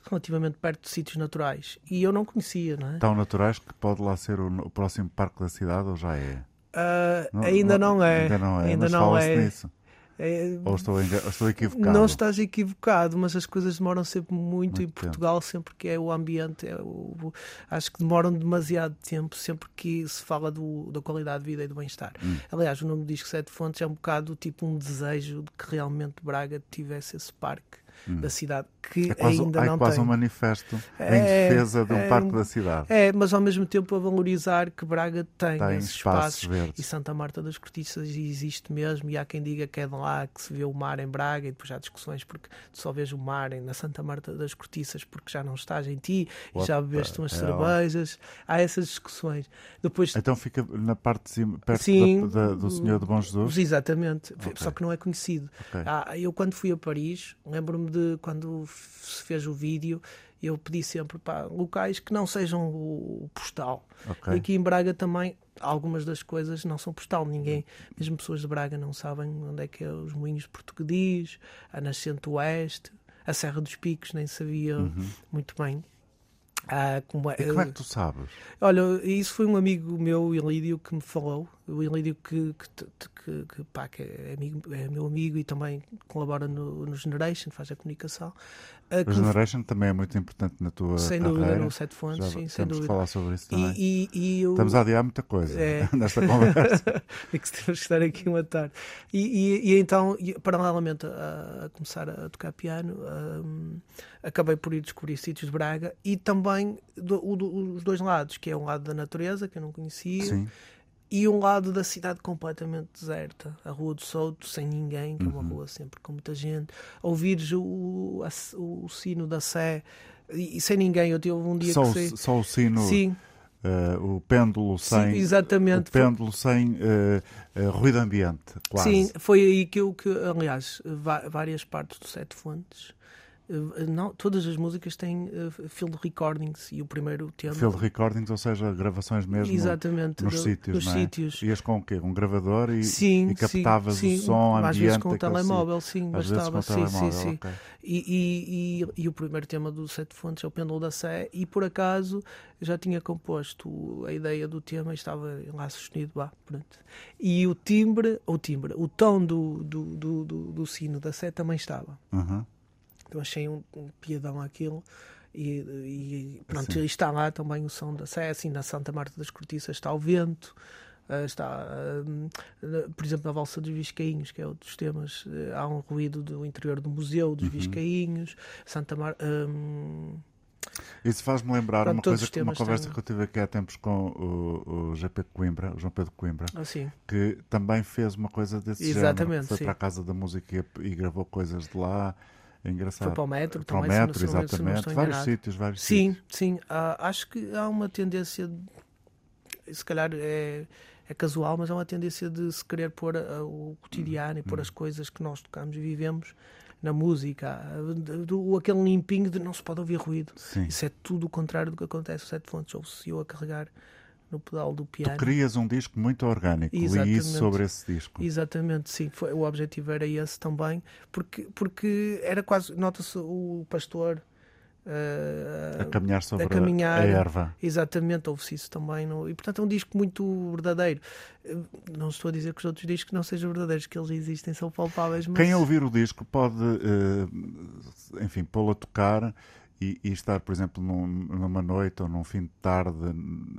relativamente perto de sítios naturais e eu não conhecia, não é? Tão naturais que pode lá ser o, o próximo parque da cidade ou já é? Uh, não, ainda, não, não é. ainda não é. Ainda não é. Nisso. É, Ou estou, estou equivocado? Não estás equivocado, mas as coisas demoram sempre muito, muito em Portugal, tempo. sempre que é o ambiente. É o, acho que demoram demasiado tempo, sempre que se fala do, da qualidade de vida e do bem-estar. Hum. Aliás, o nome do disco Sete Fontes é um bocado tipo um desejo de que realmente Braga tivesse esse parque hum. da cidade que é quase, ainda é não quase tem. um manifesto é, em defesa de um é, parque da cidade. É, mas ao mesmo tempo a valorizar que Braga tem, tem esses espaços, espaços verdes. e Santa Marta das Cortiças existe mesmo e há quem diga que é de lá que se vê o mar em Braga e depois há discussões porque só vês o mar na Santa Marta das Cortiças porque já não estás em ti Opa, e já bebeste umas é cervejas. Há essas discussões. Depois, então fica na parte de cima, perto sim, da, da, do Senhor de Bom Jesus? Exatamente, okay. só que não é conhecido. Okay. Ah, eu quando fui a Paris, lembro-me de quando se fez o vídeo, eu pedi sempre para locais que não sejam o postal. Okay. E aqui em Braga também algumas das coisas não são postal. Ninguém, mesmo pessoas de Braga, não sabem onde é que é os moinhos portugueses, a Nascente Oeste, a Serra dos Picos, nem sabia uhum. muito bem. Ah, como é, e como é que tu sabes? Olha, isso foi um amigo meu, o Ilídio, que me falou. O Ilídio que, que, que, que, pá, que é, amigo, é meu amigo e também colabora no, no Generation, faz a comunicação. Uh, o Generation também é muito importante na tua sem carreira. Sem dúvida, no Sete Fontes, sim, sem dúvida. falar sobre isso também. E, e, e. Estamos a adiar muita coisa é... nesta conversa. é que temos que estar aqui uma tarde. E, e então, paralelamente a, a, começar a tocar piano, um, acabei por ir descobrir sítios de Braga e também do, do, os dois lados, que é um lado da natureza, que eu não conhecia, sim e um lado da cidade completamente deserta, a Rua do Souto, sem ninguém, que é uma uhum. rua sempre com muita gente. Ouvires o, a, o sino da Sé e, e, sem ninguém. Eu tive um dia só que sei... Só o sino. Sim. Uh, o pêndulo sem Sim, exatamente. o pêndulo sem uh, uh, ruído ambiente quase. sim foi aí que eu que aliás várias partes do Sete Fontes não, todas as músicas têm uh, field recordings e o primeiro tema. Field recordings, ou seja, gravações mesmo Exatamente, nos do, sítios. Nos é? sítios. Ias com o quê? Um gravador e, sim, e captavas sim, o som, sim. ambiente. Às vezes com o telemóvel, sim, Às bastava. sim, telemóvel, sim, sim. Okay. E, e, e, o primeiro tema do Sete Fontes é o Pêndulo da Sé, e por acaso já tinha composto a ideia do tema e estava lá sustenido. Bah, pronto. E o timbre, o timbre, o tom do, do, do, do, do sino da Sé também estava. Uhum. Eu achei um, um piadão aquilo. E, e pronto, Sim. está lá também o som da Sé, assim, na Santa Marta das Cortiças está o vento, uh, está, uh, por exemplo, na Valsa dos Viscainhos, que é outro dos temas, uh, há um ruído do interior do Museu dos uhum. Viscainhos, Santa Marta. Um, Isso faz-me lembrar Pronto, uma coisa, uma conversa têm- que eu tive aqui há tempos com o, o GP Coimbra, o João Pedro Coimbra, Assim. que também fez uma coisa desse género. Exatamente, Foi sim. para a Casa da Música e, e gravou coisas de lá. É engraçado. Foi para o metro Para o também, não- metro, se não- se não exatamente. vários sítios, vários Sim, sítios. sim. Ah, acho que há uma tendência, de- se calhar é, é casual, mas há uma tendência de se querer pôr o cotidiano e Hum. pôr as coisas que nós tocamos e vivemos na música. Do- do- aquele limpinho de não se pode ouvir ruído. Sim. Isso é tudo o contrário do que acontece no Sete Fontes. Ouve-se eu a carregar no pedal do piano. Tu querias um disco muito orgânico. Li isso sobre esse disco. Exatamente, sim. Foi, o objetivo era esse também, porque, porque era quase. Nota-se o pastor. ah, A caminhar sobre a caminhar. a erva. Exatamente, ouve-se isso também. no- E portanto é um disco muito verdadeiro. Eh, Não estou a dizer que os outros discos não sejam verdadeiros, que eles existem, são palpáveis, mas Quem ouvir o disco pode, eh, enfim, pô-lo a tocar e, e estar, por exemplo, num- numa noite ou num fim de tarde,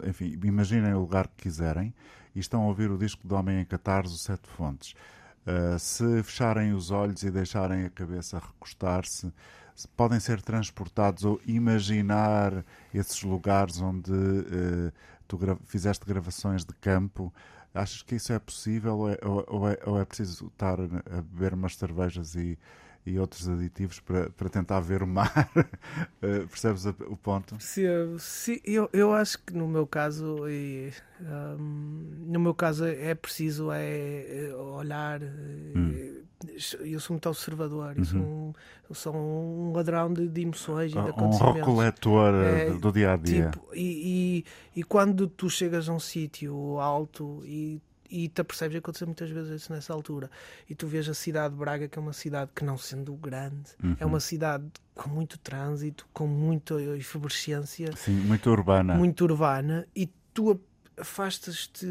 enfim, imaginem o lugar que quiserem e estão a ouvir o disco do Homem em Catarse, Sete Fontes. Uh, se fecharem os olhos e deixarem a cabeça recostar-se, se- podem ser transportados ou imaginar esses lugares onde uh, tu gra- fizeste gravações de campo. Achas que isso é possível ou é, ou é- ou é preciso estar a beber umas cervejas e, e outros aditivos para, para tentar ver o mar? Uh, percebes a- o ponto? Percebo. Sim, eu, eu acho que no meu caso, e, hum, no meu caso é preciso é, é olhar. é, Eu sou muito observador, eu, sou um, eu sou um ladrão de, de emoções e de Um acontecimentos. recoletor uh, É, do dia a dia. Tipo, e, e, e quando tu chegas a um sítio alto e, e te apercebes, aconteceu muitas vezes isso nessa altura, e tu vês a cidade de Braga, que é uma cidade que não sendo grande, é Uhum. uma cidade com muito trânsito, com muita efervescência, Sim, muito urbana. muito urbana, e tu afastas-te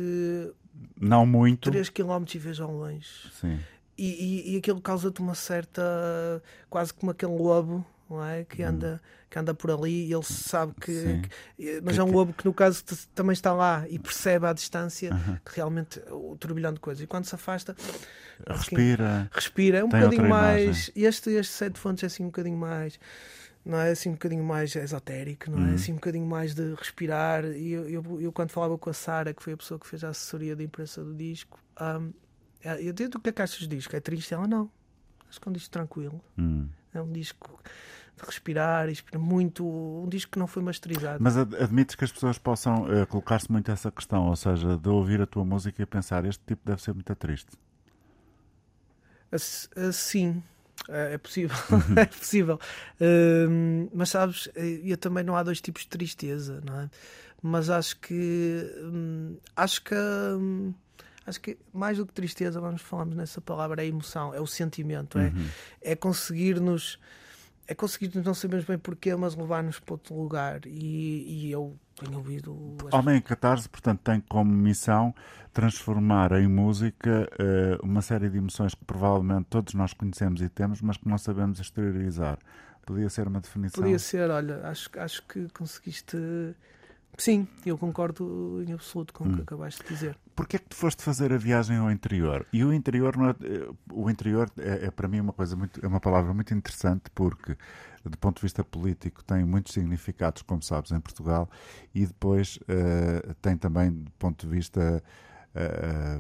Não muito. 3 km e vês ao longe. Sim. E, e, e aquilo causa-te uma certa. quase como aquele lobo. Não é? que, anda, que anda por ali e ele sabe que. Que- mas Que- é um lobo que, no caso, também está lá e percebe à distância que realmente o turbilhão de coisas. E quando se afasta, Respira. respira. É um bocadinho mais. Este, este sete fontes é assim um bocadinho mais. Não é assim um bocadinho mais esotérico, não é? Uhum. Assim um bocadinho mais de respirar. E eu, eu, eu quando falava com a Sara, que foi a pessoa que fez a assessoria de imprensa do disco, hum, eu disse o que é que achas do disco? É triste? Ela não. Acho que é um disco tranquilo. Hum. É um disco de respirar, inspira muito. Um disco que não foi masterizado. Mas ad- admites que as pessoas possam eh, colocar-se muito essa questão, ou seja, de ouvir a tua música e pensar este tipo deve ser muito triste. Ass- Assim, é é possível. É possível. Hum, mas sabes, eh, eu também não há dois tipos de tristeza, não é? Mas acho que. hum, acho que. hum, Acho que mais do que tristeza, vamos falamos nessa palavra, é emoção, é o sentimento, é, Uhum. é conseguir-nos, é conseguir-nos, não sabemos bem porquê, mas levar-nos para outro lugar. E, e eu tenho ouvido. as Homem em Catarse, portanto, tem como missão transformar em música eh, uma série de emoções que provavelmente todos nós conhecemos e temos, mas que não sabemos exteriorizar. Podia ser uma definição. Podia ser, olha, acho, acho que conseguiste. Sim, eu concordo em absoluto com o Hum. que acabaste de dizer. Porquê é que tu foste fazer a viagem ao interior? E o interior, não é, eh, o interior é, é para mim uma coisa muito, é uma palavra muito interessante porque, do ponto de vista político, tem muitos significados, como sabes, em Portugal, e depois eh, tem também, do ponto de vista eh,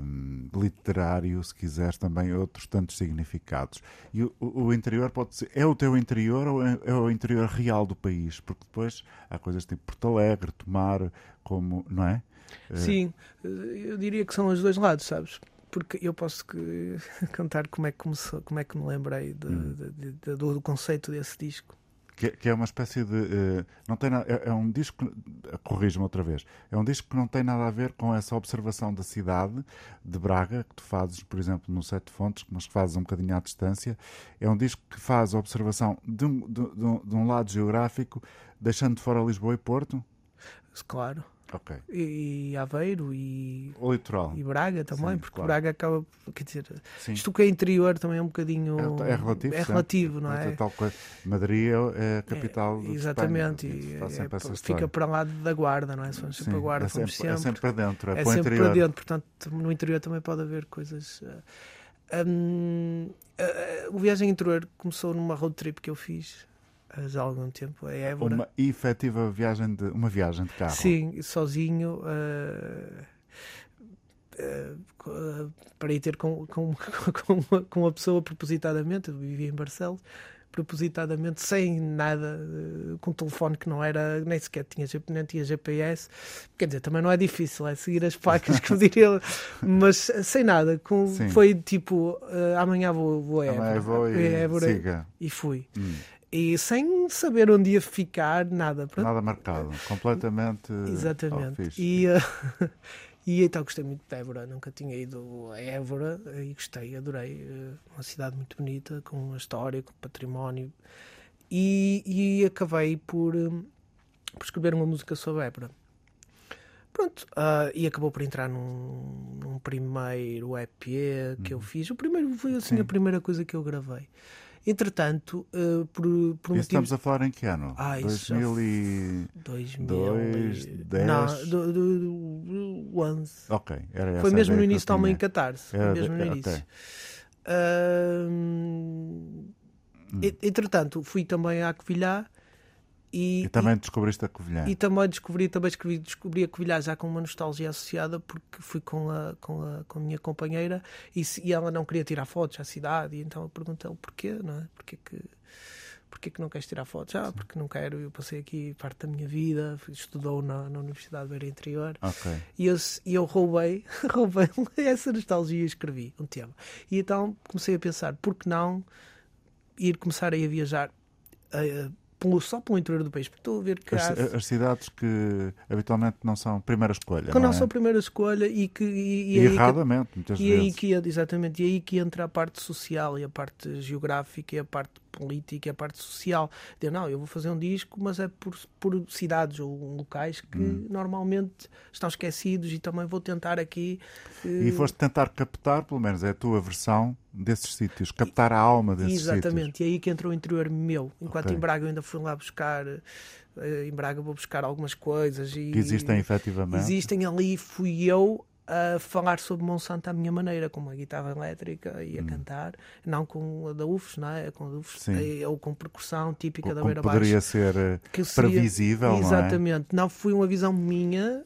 literário, se quiseres, também outros tantos significados. E o, o- interior pode ser, é o teu interior ou é, é o interior real do país? Porque depois há coisas tipo Porto Alegre, Tomar, como, não é? Eh, Sim, eu diria que são os dois lados, sabes? Porque eu posso que- contar como é que começou, como é que me lembrei de- Hum. de- de- do, do conceito desse disco. Que, que é uma espécie de. eh, não tem é, é um disco. Corrige-me outra vez. É um disco que não tem nada a ver com essa observação da cidade de Braga, que tu fazes, por exemplo, no Sete Fontes, mas que fazes um bocadinho à distância. É um disco que faz a observação de um, de- de um- de um lado geográfico, deixando de fora Lisboa e Porto. Claro. Ok. E, e Aveiro e, O litoral. e Braga também, Sim, porque claro. Braga acaba. Quer dizer, Sim. isto que é interior também é um bocadinho. É, é relativo. É sempre. relativo, não Outra é? Tal coisa. Madrid é, é a capital de Exatamente, Espanha. e é- sempre fica para lá da guarda, não é? Vamos sempre Sim, a guarda, é fomos sempre, é sempre. sempre para dentro, é, É para sempre interior. para dentro, portanto, no interior também pode haver coisas. eh, hum, a- a- o Viagem Interior começou numa road trip que eu fiz já há algum tempo, a Évora. Uma efetiva viagem de, uma viagem de carro. Sim, sozinho. Uh, uh, para ir ter com, com, com, uma, com uma pessoa propositadamente, eu vivia em Barcelos, propositadamente, sem nada, uh, com um telefone que não era, nem sequer tinha, nem tinha GPS. Quer dizer, também não é difícil, é seguir as placas que eu diria, mas sem nada. Com, foi tipo, amanhã vou, vou a Évora. Vou e, Évora, siga. e fui. Hum. E sem saber onde ia ficar, nada. Pronto. Nada marcado, completamente. Exatamente. E, uh, e então gostei muito de Évora, nunca tinha ido a Évora e gostei, adorei. Eh, uma cidade muito bonita, com uma história, com património. E, e acabei por, eh, por escrever uma música sobre Évora. Pronto, uh, e acabou por entrar num, num primeiro EP que eu uhum. fiz. O primeiro foi assim Sim. a primeira coisa que eu gravei. Entretanto, uh, por, por motivos... Estamos a falar em que ano? Ah, 2000 e... 2002, 10? Não, do, do, do 11. Ok, era Foi mesmo no início da Alma Catarse. Foi mesmo no início. Uh, hum. Entretanto, fui também à Covilhã e, e também e, descobriste a Covilhã. E também descobri, também descobri, descobri a Covilhã já com uma nostalgia associada, porque fui com a, com a, com a minha companheira e, e ela não queria tirar fotos à cidade, e então eu perguntei-lhe porquê, não é? Porquê que, porquê que não queres tirar fotos? Ah, porque não quero, eu passei aqui parte da minha vida, estudou na, na Universidade de Beira Interior. Okay. E eu, e eu roubei, roubei essa nostalgia e escrevi um tema. E então comecei a pensar, por que não ir começar a viajar? A, pelo, só pelo interior do país. Porque estou a ver que as, há... as cidades que habitualmente não são primeira escolha. Que não, não é? são primeira escolha e que. E, e, e erradamente, que, muitas e vezes. Aí que, exatamente, e aí que entra a parte social e a parte geográfica e a parte política e a parte social. De, não, eu vou fazer um disco, mas é por, por cidades ou locais que hum. normalmente estão esquecidos e também vou tentar aqui. E foste tentar captar, pelo menos é a tua versão desses sítios, captar a alma desses Exatamente, sítios. Exatamente, e aí que entrou o interior meu. Enquanto okay. em Braga eu ainda fui lá buscar eh, em Braga vou buscar algumas coisas e que existem efetivamente. Existem ali, fui eu a falar sobre Monsanto à minha maneira, com uma guitarra elétrica e a hum. cantar, não com a da UFS, não é? Com a UFS, é, ou com percussão típica Como da beira poderia ser eh, que seria, previsível, Exatamente. Não, é? não foi uma visão minha,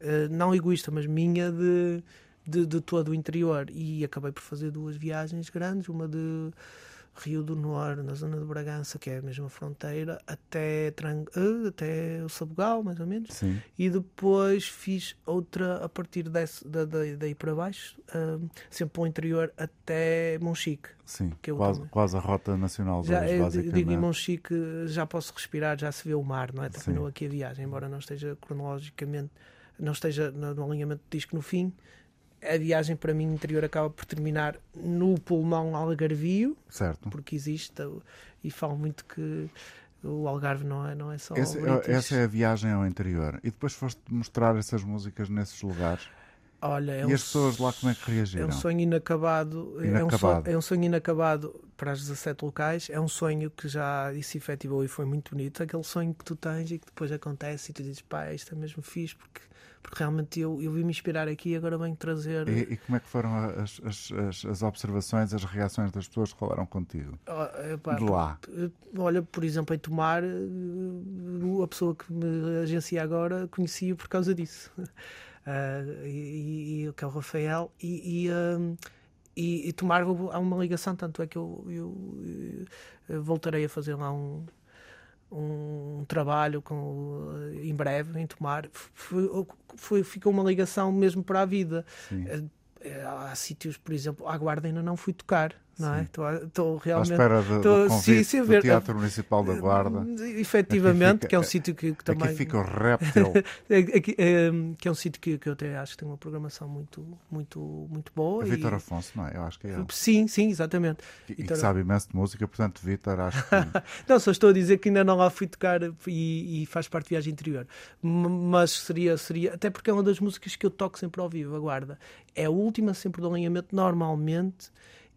eh, não egoísta, mas minha de, de, de todo o interior. E acabei por fazer duas viagens grandes, uma de Rio do Nor, na zona de Bragança, que é a mesma fronteira, até, Trang... Eh, até o Sabugal, mais ou menos. Sim. E depois fiz outra a partir desse, da, daí para baixo, um, sempre para o interior, até Monchique. Sim, que quase, também... quase a rota nacional já, dois, basicamente. Digo, em Monchique já posso respirar, já se vê o mar, não é? Terminou aqui a viagem, embora não esteja cronologicamente, não esteja no alinhamento do disco no fim a viagem para mim interior acaba por terminar no pulmão algarvio, certo. porque existe e falo muito que o Algarve não é, não é só. Esse, é essa é a viagem ao interior. E depois foste mostrar essas músicas nesses lugares. Olha, é e um, as pessoas lá como é que reagiram? É um sonho inacabado. inacabado. É, um sonho, é um sonho inacabado para as 17 locais. É um sonho que já se efetivou e foi muito bonito. Aquele sonho que tu tens e que depois acontece e tu dizes, pá, isto é mesmo fixe porque porque realmente eu, eu vim me inspirar aqui e agora venho trazer. E, e como é que foram as, as, as, observações, as reações das pessoas que falaram contigo? Oh, epá, de lá. Olha, por exemplo, em Tomar, eh, a pessoa que me agencia agora conhecia por causa disso. Uh, e, e, que é o Rafael, e, e, uh, e, e Tomar há uma ligação, tanto é que eu, eu, eu voltarei a fazer lá um, um trabalho com, em breve em tomar foi, foi, ficou uma ligação mesmo para a vida Sim. Eh, há sítios por exemplo a guarda ainda não fui tocar não é? Estou, realmente. À espera de, estou, do convite sim, sim, do Teatro Municipal da Guarda. Efetivamente, fica, que é um sítio que, que também. Aqui fica o réptil. aqui, é, que é um sítio que, que eu até acho que tem uma programação muito, muito, muito boa. A Vitor Afonso, não é? Eu acho que é. Sim, sim, exatamente. E, Vitor... que sabe imenso de música, portanto, Vitor, acho que. não, só estou a dizer que ainda não lá fui tocar e, e faz parte de viagem interior. Mas seria, seria. Até porque é uma das músicas que eu toco sempre ao vivo, a Guarda. É a última sempre do alinhamento, normalmente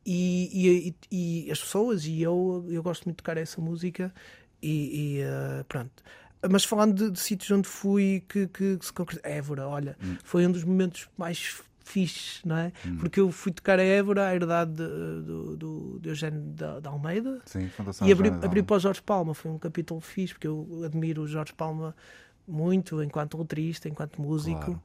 e, e, e, as pessoas e eu, eu gosto muito de tocar essa música e, e uh, pronto. Mas falando de, de, sítios onde fui que, que, que se concretizou, Évora, olha, hum. foi um dos momentos mais fixe, não é? Porque eu fui tocar a Évora, a herdade de, do, do, de Eugênio da, da Almeida, Sim, e abri, abri para o Jorge Palma. Foi um capítulo fixe, porque eu admiro o Jorge Palma muito enquanto letrista, enquanto músico. Claro.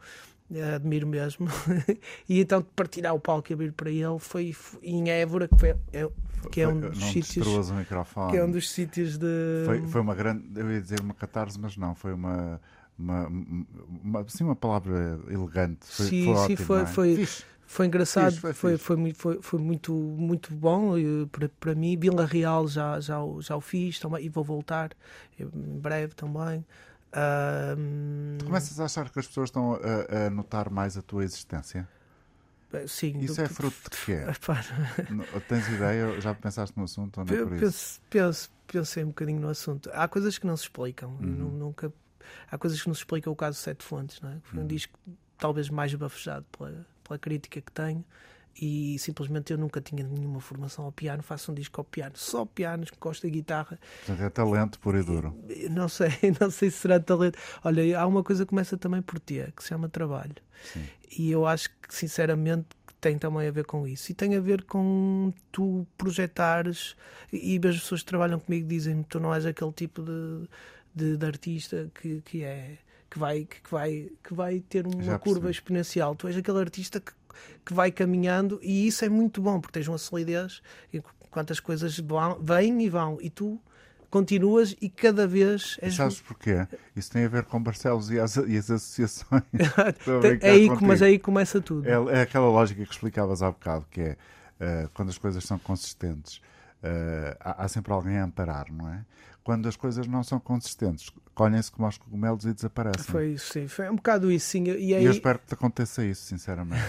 Eh, Admiro mesmo. e então partilhar o palco e abrir para ele foi em Évora, que, foi, é, que é um dos não sítios. destruas o microfone. Que é um dos sítios de. Foi, foi uma grande, eu ia dizer uma catarse, mas não, foi uma, uma, uma, sim, uma palavra elegante. Foi, Sim, foi sim, ótimo, foi- é? foi-. Foi engraçado, Fixe, foi foi, foi, muito, foi, muito, muito bom eh, para, para mim. Vila Real já, já, o- já o fiz também, e vou voltar eh, em breve também. Tu começas a achar que as pessoas estão a, a notar mais a tua existência? sim, Isso do- é fruto de quê? Tens ideia? Já pensaste no assunto ou não é por isso? penso, penso, pensei um bocadinho no assunto. Há coisas que não se explicam. Uhum. Nu- Nunca, há coisas que não se explicam. O caso de Sete Fontes, não é? Uhum. foi um disco talvez mais bafejado pela, pela crítica que tenho. E simplesmente eu nunca tinha nenhuma formação ao piano. Faço um disco ao piano, só pianos, que gosto de guitarra. Portanto, é talento puro e duro. Não sei, não sei se será talento. Olha, há uma coisa que começa também por ti, que se chama trabalho. Sim. E eu acho que, sinceramente, tem também a ver com isso. E tem a ver com tu projetares. E as pessoas que trabalham comigo dizem que tu não és aquele tipo de, de, de artista que, que é. Que vai, que, vai, que vai ter uma curva exponencial. Tu és aquele artista que, que vai caminhando e isso é muito bom porque tens uma solidez enquanto as coisas vão, vêm e vão e tu continuas e cada vez és sabes porquê? Isso tem a ver com Barcelos e as, e as associações. É aí, contigo. mas aí começa tudo. É, é aquela lógica que explicavas há bocado, que é eh, quando as coisas são consistentes, eh, há, há sempre alguém a amparar, não é? Quando as coisas não são consistentes, colhem-se como aos cogumelos e desaparecem. Foi isso, sim. Foi um bocado isso, sim. E aí, eu espero que te aconteça isso, sinceramente.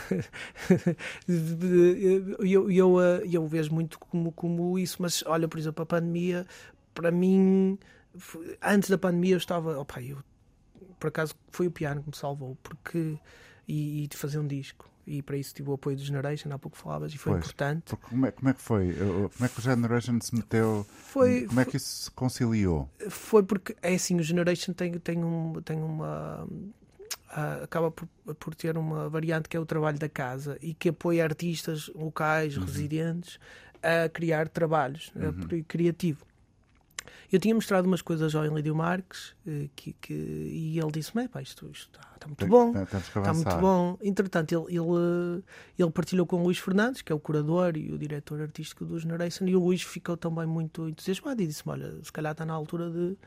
eu, eu, eh, eu vejo muito como, como isso, mas olha, por exemplo, a pandemia, para mim, antes da pandemia eu estava. Opa, eu, por acaso foi o piano que me salvou, porque. E, e de fazer um disco. E para isso tive o apoio do Generation, há pouco falavas, e foi Pois. importante. Como, é, como é que foi? Como é que o Generation se meteu? Foi, como é que isso se conciliou? foi porque é assim, o Generation tem, tem, um, tem uma ah, acaba por, por ter uma variante que é o trabalho da casa e que apoia artistas locais, residentes a criar trabalhos eh, por- criativo. Eu tinha mostrado umas coisas ao Enlídio Marques eh, que, que, e ele disse-me: "Epá, isto, está, está muito bom. Está avançar. muito bom. Entretanto, ele, ele, ele partilhou com o Luís Fernandes, que é o curador e o diretor artístico do Generation, e o Luís ficou também muito entusiasmado e disse-me: Olha, se calhar está na altura de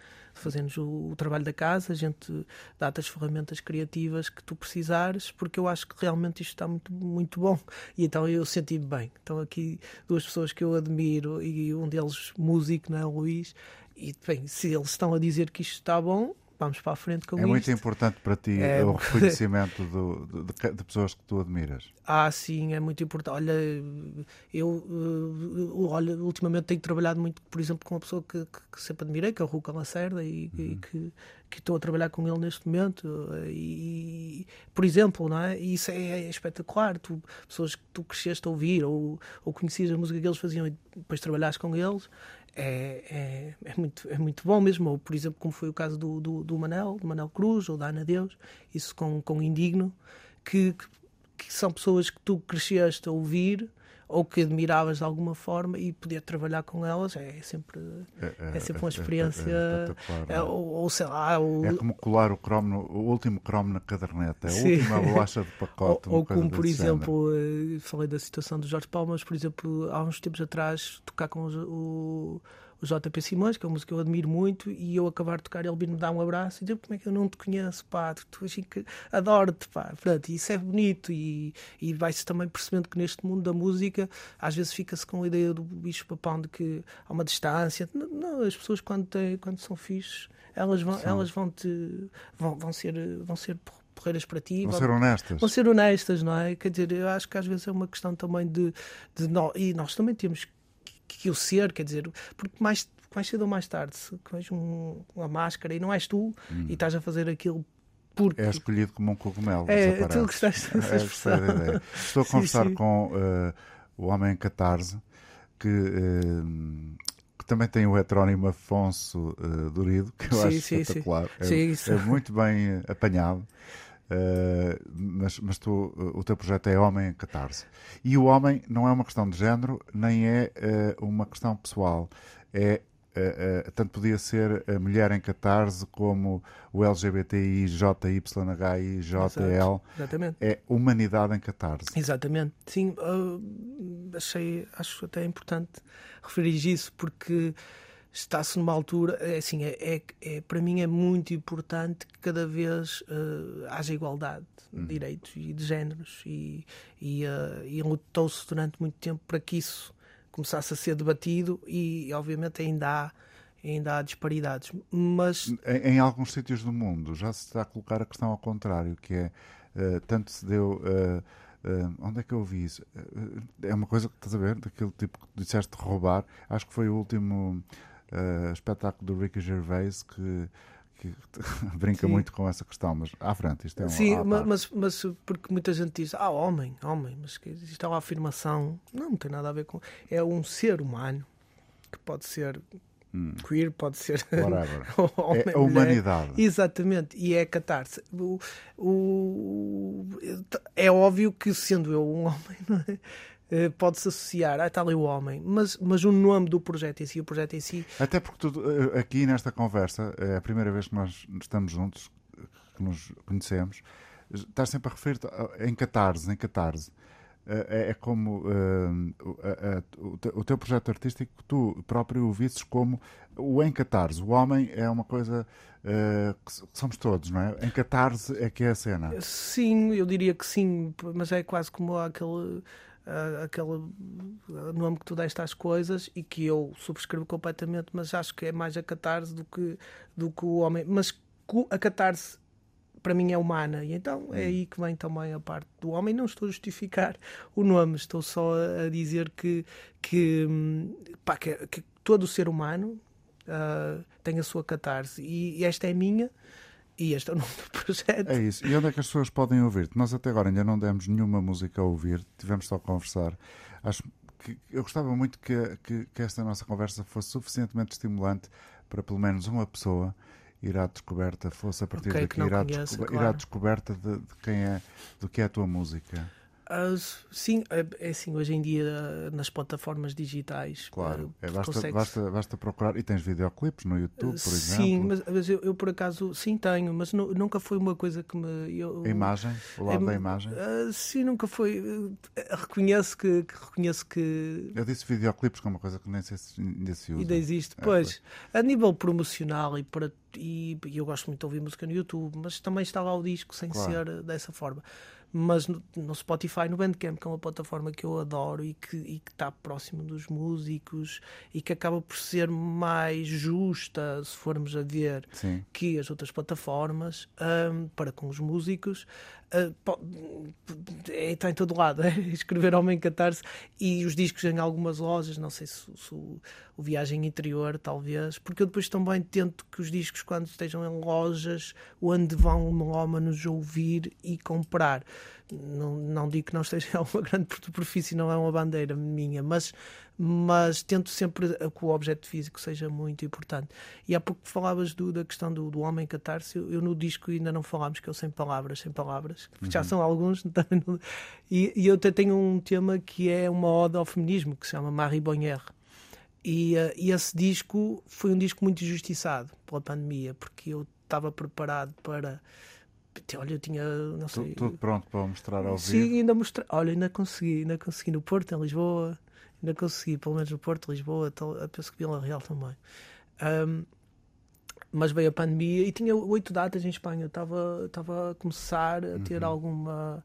fazermos o, trabalho da casa, a gente dá-te as ferramentas criativas que tu precisares, porque eu acho que realmente isto está muito, muito bom. E então eu senti-me bem. Então, aqui duas pessoas que eu admiro e um deles músico, não é, Luís. E bem, se eles estão a dizer que isto está bom, vamos para a frente com É isto. muito importante para ti É- o reconhecimento do- de, de- pessoas que tu admiras. Ah, sim, é muito importante. Olha, eu uh, olha, ultimamente tenho trabalhado muito, por exemplo, com uma pessoa que, que- sempre admirei, que é o Ruca Lacerda, e, e que, que estou a trabalhar com ele neste momento. uh, E, por exemplo, não é? Isso é, é espetacular. Tu, pessoas que tu cresceste a ouvir ou, ou conhecias a música que eles faziam e depois trabalhaste com eles. É, é, é, muito, é muito bom mesmo, ou por exemplo, como foi o caso do, do, do Manel, do Manel Cruz ou da Ana Deus, isso com, com Indigno, que, que que são pessoas que tu cresceste a ouvir ou que admiravas de alguma forma e poder trabalhar com elas é sempre, é sempre uma experiência. é é, não é? ou, ou sei lá, ou, É como colar o, cromo no- o último cromo na caderneta, é a Sim. última bolacha de pacote. ou como, por género. exemplo, eh, falei da situação do Jorge Palmas, por exemplo, há uns tempos atrás, tocar com os- o, o JP Simões, que é uma música que eu admiro muito, e eu acabar de tocar, ele vir-me dar um abraço e dizer como é que eu não te conheço, pá, tu, assim que adoro-te, pá. Pronto, isso é bonito e, e vai-se também percebendo que neste mundo da música, às vezes fica-se com a ideia do bicho papão de que há uma distância. Não, não, as pessoas quando, têm, quando são fixes, elas vão, elas vão, te, vão, vão ser, vão ser porreiras para ti. Vão vão- ser honestas. vão ser honestas, não é? Quer dizer, eu acho que às vezes é uma questão também de, de nós, e nós também temos que, o ser, quer dizer, porque mais, mais cedo ou mais tarde, se pões um, uma máscara e não és tu e estás a fazer aquilo porque. É escolhido como um cogumelo. É, tu gostaste dessa É, expressão. ideia. Estou a Sim, conversar sim. com eh, o homem em catarse, que, eh, que também tem o heterónimo Afonso eh, Durido, que eu Sim, acho sim, sim. espetacular. É, Sim, é muito bem apanhado. Uh, mas mas tu, o teu projeto é Homem em Catarse. E o homem não é uma questão de género, nem é uh, uma questão pessoal. É Uh, uh, tanto podia ser a mulher em catarse como o LGBTI, JYHI, JL. Exatamente. É humanidade em catarse. Exatamente. Sim, uh, achei, acho até importante referir isso porque está-se numa altura, é assim, é, é, é, para mim é muito importante que cada vez haja igualdade de hum. direitos e de géneros e, e, e lutou-se durante muito tempo para que isso começasse a ser debatido e, obviamente, ainda há, ainda há disparidades. Mas... Em, em alguns sítios do mundo já se está a colocar a questão ao contrário, que é, uh, tanto se deu... Uh, Uh, onde é que eu ouvi isso? Uh, é uma coisa que estás a ver, daquele tipo que disseste roubar. Acho que foi o último uh, espetáculo do Ricky Gervais que que brinca Sim. muito com essa questão, mas à frente, isto é um. Sim, mas, mas porque muita gente diz, ah, homem, homem, mas isto é uma afirmação. Não, não tem nada a ver com. É um ser humano que pode ser hum. queer, pode ser. homem, é a humanidade. Mulher. Exatamente, e é catarse. O, o, é óbvio que, sendo eu um homem, não é? Eh, pode-se associar a tal e o homem, mas, mas o nome do projeto em si, o projeto em si. Até porque tu, eh, aqui nesta conversa, é a primeira vez que nós estamos juntos, que nos conhecemos, estás sempre a referir-te em catarse, em catarse. Eh, é, é como uh, o teu projeto artístico, tu próprio o vistes como o em catarse. O homem é uma coisa uh, que somos todos, não é? Em catarse é que é a cena. Sim, eu diria que sim, mas é quase como aquele uh, aquele nome que tu deste às coisas e que eu subscrevo completamente, mas acho que é mais a catarse do que, do que o homem. Mas a catarse para mim é humana e então é hum. aí que vem também a parte do homem. Não estou a justificar o nome, estou só a dizer que, que, pá, que, que todo ser humano uh, tem a sua catarse e, e esta é minha e este é o nome do projeto. É isso. E onde é que as pessoas podem ouvir-te? Nós até agora ainda não demos nenhuma música a ouvir, tivemos só a conversar. Acho que eu gostava muito que, que, que esta nossa conversa fosse suficientemente estimulante para pelo menos uma pessoa ir à descoberta, fosse a partir okay, daqui, ir, à conheço, claro. ir à descoberta de, de, quem é, do que é a tua música. Uh, sim, é, é assim, hoje em dia nas plataformas digitais. Claro, uh, é, basta, consegues... basta, basta procurar. E tens videoclipes no YouTube, por exemplo? Sim, mas, mas eu, eu, por acaso, sim, tenho, mas nunca foi uma coisa que me. Eu, a imagem? O lado é, da imagem? Uh, sim, nunca foi. reconheço que, que, reconheço que. Eu disse videoclipes, que é uma coisa que nem sei se ainda se usa. Ainda existe, é, pois. A nível promocional e para e eu gosto muito de ouvir música no YouTube, mas também está lá o disco sem claro. ser dessa forma mas no, no, Spotify, no Bandcamp, que é uma plataforma que eu adoro e que, está próximo dos músicos e que acaba por ser mais justa, se formos a ver, Sim. que as outras plataformas um, para com os músicos. Uh, está em todo lado, é? escrever Homem Catarse e os discos em algumas lojas, não sei se, se o, o, Viagem Interior, talvez, porque eu depois também tento que os discos, quando estejam em lojas, onde vão melómanos ouvir e comprar não, não digo que não esteja uma grande superfície, não é uma bandeira minha, mas, mas tento sempre que o objeto físico seja muito importante. E há pouco falavas do, da questão do, do homem catarse, eu, eu, no disco ainda não falámos, que eu sem palavras, sem palavras, uhum. já são alguns, e, e eu até tenho um tema que é uma ode ao feminismo, que se chama Marie Bonnier. E, uh, e esse disco foi um disco muito injustiçado pela pandemia, porque eu estava preparado para Olha, eu tinha, não sei... Tudo pronto para mostrar ao Sim, vivo? ainda mostrar. Olha, ainda consegui, ainda consegui no Porto, em Lisboa, ainda consegui, pelo menos no Porto, Lisboa, penso que Vila Real também. Um, mas veio a pandemia e tinha oito datas em Espanha. Estava, estava a começar a ter uhum. alguma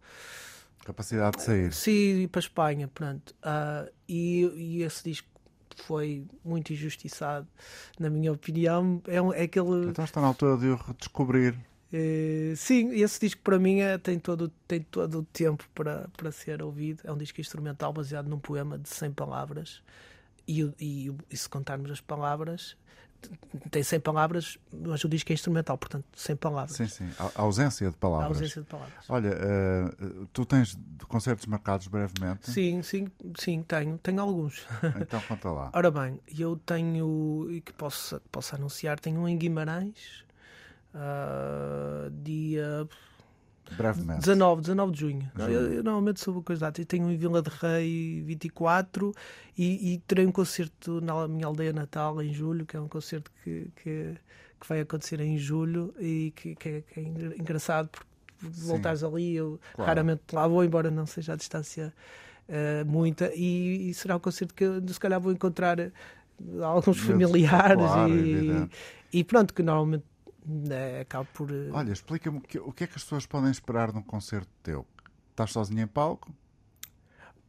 capacidade de sair. Sim, ir para a Espanha, pronto. Uh, e, e esse disco foi muito injustiçado, na minha opinião. É, um, é aquele. Então está na altura de o redescobrir. Uh, sim, esse disco para mim é, tem, todo, tem todo o tempo para, para ser ouvido. É um disco instrumental baseado num poema de 100 palavras. E, e, e se contarmos as palavras, tem 100 palavras, mas o disco é instrumental, portanto, 100 palavras. Sim, sim. A ausência de palavras. A ausência de palavras. Olha, uh, tu tens concertos marcados brevemente? Sim, sim, sim, tenho. Tenho alguns. Então conta lá. Ora bem, eu tenho, e que posso, posso anunciar, tenho um em Guimarães, Uh, dia Brevemente. 19, 19 de junho. Junho. Eu, eu normalmente sou coisa datas. Eu tenho em Vila de Rei 24 e, e terei um concerto na minha aldeia natal em julho, que é um concerto que, que, que vai acontecer em julho e que, que é, que é engra- engraçado porque voltares ali, eu Claro. raramente lá vou, embora não seja a distância eh, muita, e, e será um concerto que eu se calhar vou encontrar eh, alguns familiares claro, e, e pronto, que normalmente acabo por. eh, Olha, explica-me o que, o que é que as pessoas podem esperar num concerto teu. Estás sozinho em palco?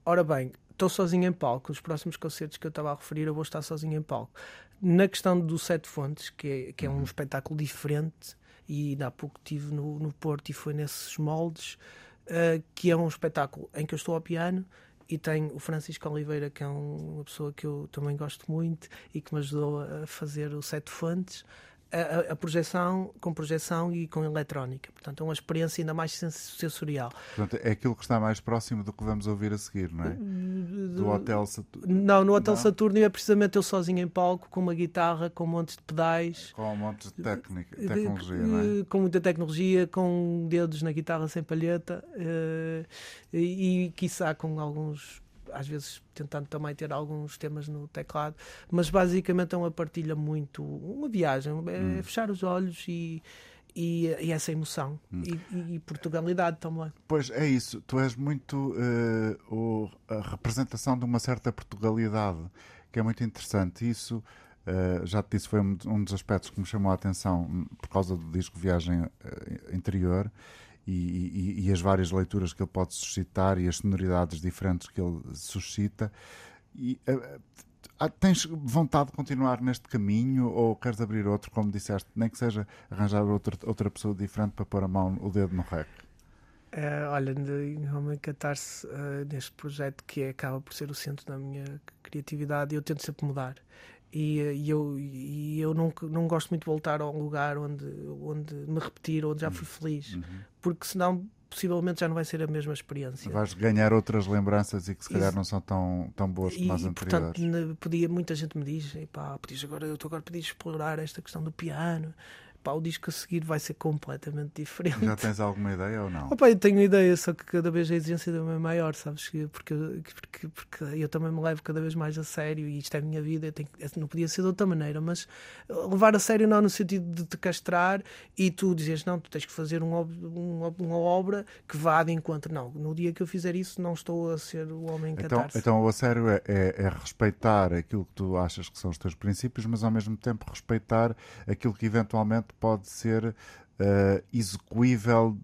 Ora bem, estou sozinho em palco. Os próximos concertos que eu estava a referir, eu vou estar sozinho em palco. Na questão do Sete Fontes, que é, que é um espetáculo diferente, e ainda há pouco estive no, no Porto e foi nesses moldes, eh, que é um espetáculo em que eu estou ao piano e tenho o Francisco Oliveira, que é um- uma pessoa que eu também gosto muito e que me ajudou a fazer o Sete Fontes. A, a- projeção, com projeção e com eletrónica. Portanto, é uma experiência ainda mais sens- sensorial. Portanto, é aquilo que está mais próximo do que vamos ouvir a seguir, não é? Do Hotel Saturno. Não, no Hotel Não? Saturno é precisamente eu sozinho em palco, com uma guitarra, com montes de pedais, Com um monte de técnica, tecnologia, não é? com muita tecnologia, com dedos na guitarra sem palheta eh, e, e quiçá com alguns, às vezes tentando também ter alguns temas no teclado, mas basicamente é uma partilha muito, uma viagem, é Hum. fechar os olhos e, e, e essa emoção Hum. e, e- Portugalidade também. Pois é isso, tu és muito eh, o- a representação de uma certa Portugalidade, que é muito interessante. Isso, eh, já te disse, foi um, um dos aspectos que me chamou a atenção por causa do disco Viagem eh, Interior e, e- e as várias leituras que ele pode suscitar e as sonoridades diferentes que ele suscita. E, ah, Tens vontade de continuar neste caminho ou queres abrir outro, como disseste, nem que seja arranjar outra, outra pessoa diferente para pôr a mão, o dedo no rec? É, olha, realmente catar-se eh, neste projeto que é- acaba por ser o centro da minha criatividade, eu tento sempre mudar. E, e eu, e eu não, não gosto muito de voltar a um lugar onde, onde me repetir, onde já fui feliz, Uhum. Porque senão possivelmente já não vai ser a mesma experiência. Vais ganhar outras lembranças e que se calhar Isso. não são tão, tão boas como E, as anteriores. portanto, podia, muita gente me diz, pá, podias agora, eu tô agora podias explorar esta questão do piano. Pá, o disco a seguir vai ser completamente diferente. Já tens alguma ideia ou não? Opa, eu tenho ideia, só que cada vez a exigência também é maior, sabes? Que- Porque, porque, porque eu também me levo cada vez mais a sério e isto é a minha vida, eu tenho, que- não podia ser de outra maneira, mas levar a sério não no sentido de te castrar e tu dizes, não, tu tens que fazer um, um uma obra que vá de encontro. Não, no dia que eu fizer isso, não estou a ser o homem Então, catarse. então, a sério é, é- é respeitar aquilo que tu achas que são os teus princípios, mas ao mesmo tempo respeitar aquilo que eventualmente pode ser eh, execuível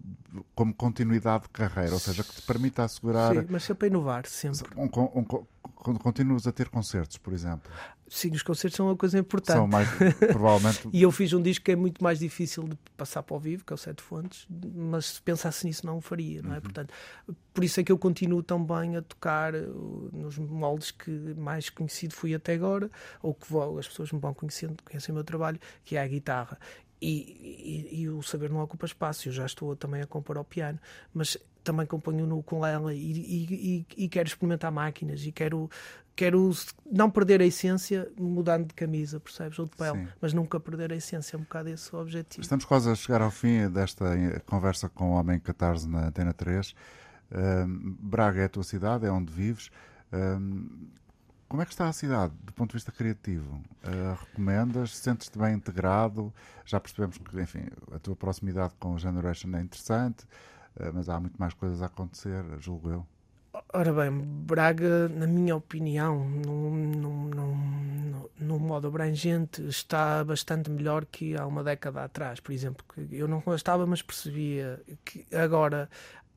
como continuidade de carreira, ou seja, que te permita assegurar. Sim, mas sempre inovar, sempre. Um, um quando continuas a ter concertos, por exemplo, Sim, os concertos são uma coisa importante. são mais provavelmente E eu fiz um disco que é muito mais difícil de passar para o vivo, que é o Sete Fontes, mas se pensasse nisso não o faria, Uhum. não é? Portanto, por isso é que eu continuo também a tocar uh, nos moldes que mais conhecido fui até agora, ou que vou- as pessoas me vão conhecendo, conhecem o meu trabalho, que é a guitarra. E, e- e o saber não ocupa espaço, eu já estou também a compor ao piano, mas também componho no com ela e, e- quero experimentar máquinas e quero, quero não perder a essência mudando de camisa, percebes? Ou de pele, Sim. mas nunca perder a essência, é um bocado esse o objetivo. Estamos quase a chegar ao fim desta eh, conversa com o Homem Catarse na Antena 3. Ahm, Braga é a tua cidade, é onde vives. Como é que está a cidade do ponto de vista criativo? Ah, recomendas? Sentes-te bem integrado? Já percebemos que, enfim, a tua proximidade com o Generation é interessante, ah, mas há muito mais coisas a acontecer, julgo eu. Ora bem, Braga, na minha opinião, num, num, num, num modo abrangente, está bastante melhor que há uma década atrás, por exemplo. Eu não estava, mas percebia que agora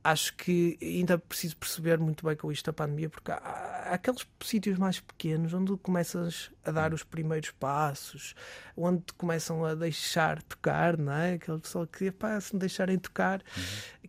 acho que ainda preciso perceber muito bem com isto da pandemia, porque há, há aqueles sítios mais pequenos onde começas a dar os primeiros passos, onde te começam a deixar tocar, não é? Aquele pessoal que, pá, se me deixarem tocar,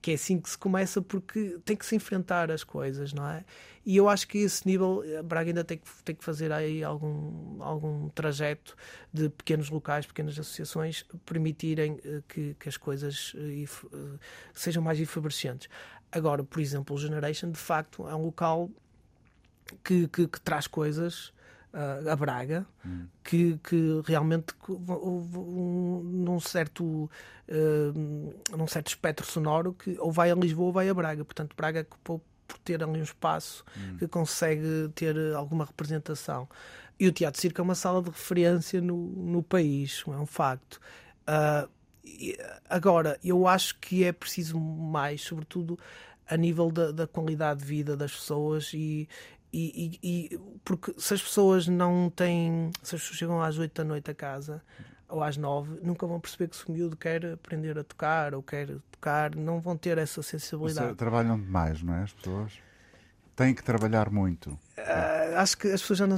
que é assim que se começa, porque tem que se enfrentar as coisas, não é? E eu acho que esse nível, a Braga ainda tem que, tem que fazer aí algum, algum trajeto de pequenos locais, pequenas associações, permitirem eh, que, que as coisas eh, eh, sejam mais efervescentes. Agora, por exemplo, o Generation, de facto, é um local que, que, que traz coisas a Braga, hum. que, que realmente um, num certo uh, num certo espectro sonoro que ou vai a Lisboa ou vai a Braga. Portanto, Braga por ter ali um espaço hum. que consegue ter alguma representação. E o Teatro Circo é uma sala de referência no, no país, é um facto. Uh, agora, eu acho que é preciso mais, sobretudo a nível da, da qualidade de vida das pessoas e, e, e, e, porque se as pessoas não têm, se as pessoas chegam às 8 da noite a casa ou às 9, nunca vão perceber que se o miúdo quer aprender a tocar ou quer tocar, não vão ter essa sensibilidade. Seja, trabalham demais, não é? As pessoas têm que trabalhar muito. Uh, acho que as pessoas já não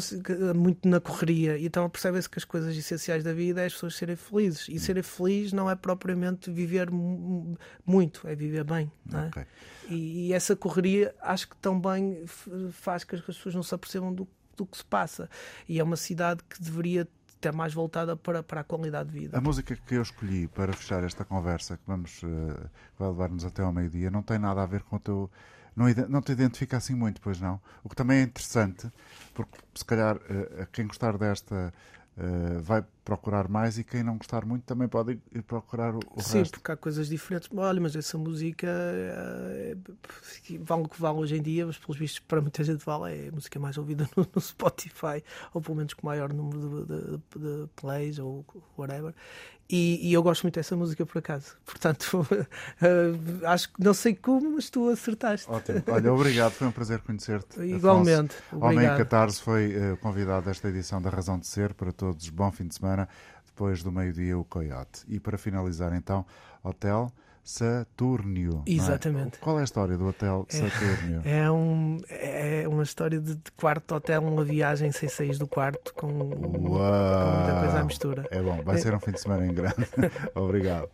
muito na correria, então percebem-se que as coisas essenciais da vida é as pessoas serem felizes. E hum. serem felizes não é propriamente viver muito, é viver bem. É? Okay. E, e, essa correria acho que também faz que as pessoas não se apercebam do, do que se passa. E é uma cidade que deveria estar mais voltada para, para a qualidade de vida. A música que eu escolhi para fechar esta conversa, que vamos uh, vai levar-nos até ao meio-dia, não tem nada a ver com o teu não, não te identifica assim muito, pois não. O que também é interessante, porque se calhar uh, quem gostar desta Uh, vai procurar mais e quem não gostar muito também pode ir procurar o, o Sim, resto. porque há coisas diferentes. Olha, mas essa música é, vale o que vale hoje em dia, mas pelos vistos para muita gente vale, é a música mais ouvida no, no Spotify, ou pelo menos com maior número de, de, de plays ou whatever. E, e, eu gosto muito dessa música por acaso. Portanto, uh, acho que não sei como, mas tu acertaste. Ótimo. Olha, obrigado, foi um prazer conhecer-te. Igualmente. Afonso. Homem Catarse foi uh, convidado desta edição da Razão de Ser para todos. Bom fim de semana. Depois do meio-dia, o Coyote. E para finalizar, então, Hotel. Saturnio. É? Exatamente. É? Qual é a história do Hotel é, Saturnio? É, um, é uma história de, de quarto hotel, uma viagem sem sair do quarto, com, com, muita coisa à mistura. É bom, vai ser um fim de semana em grande. Obrigado.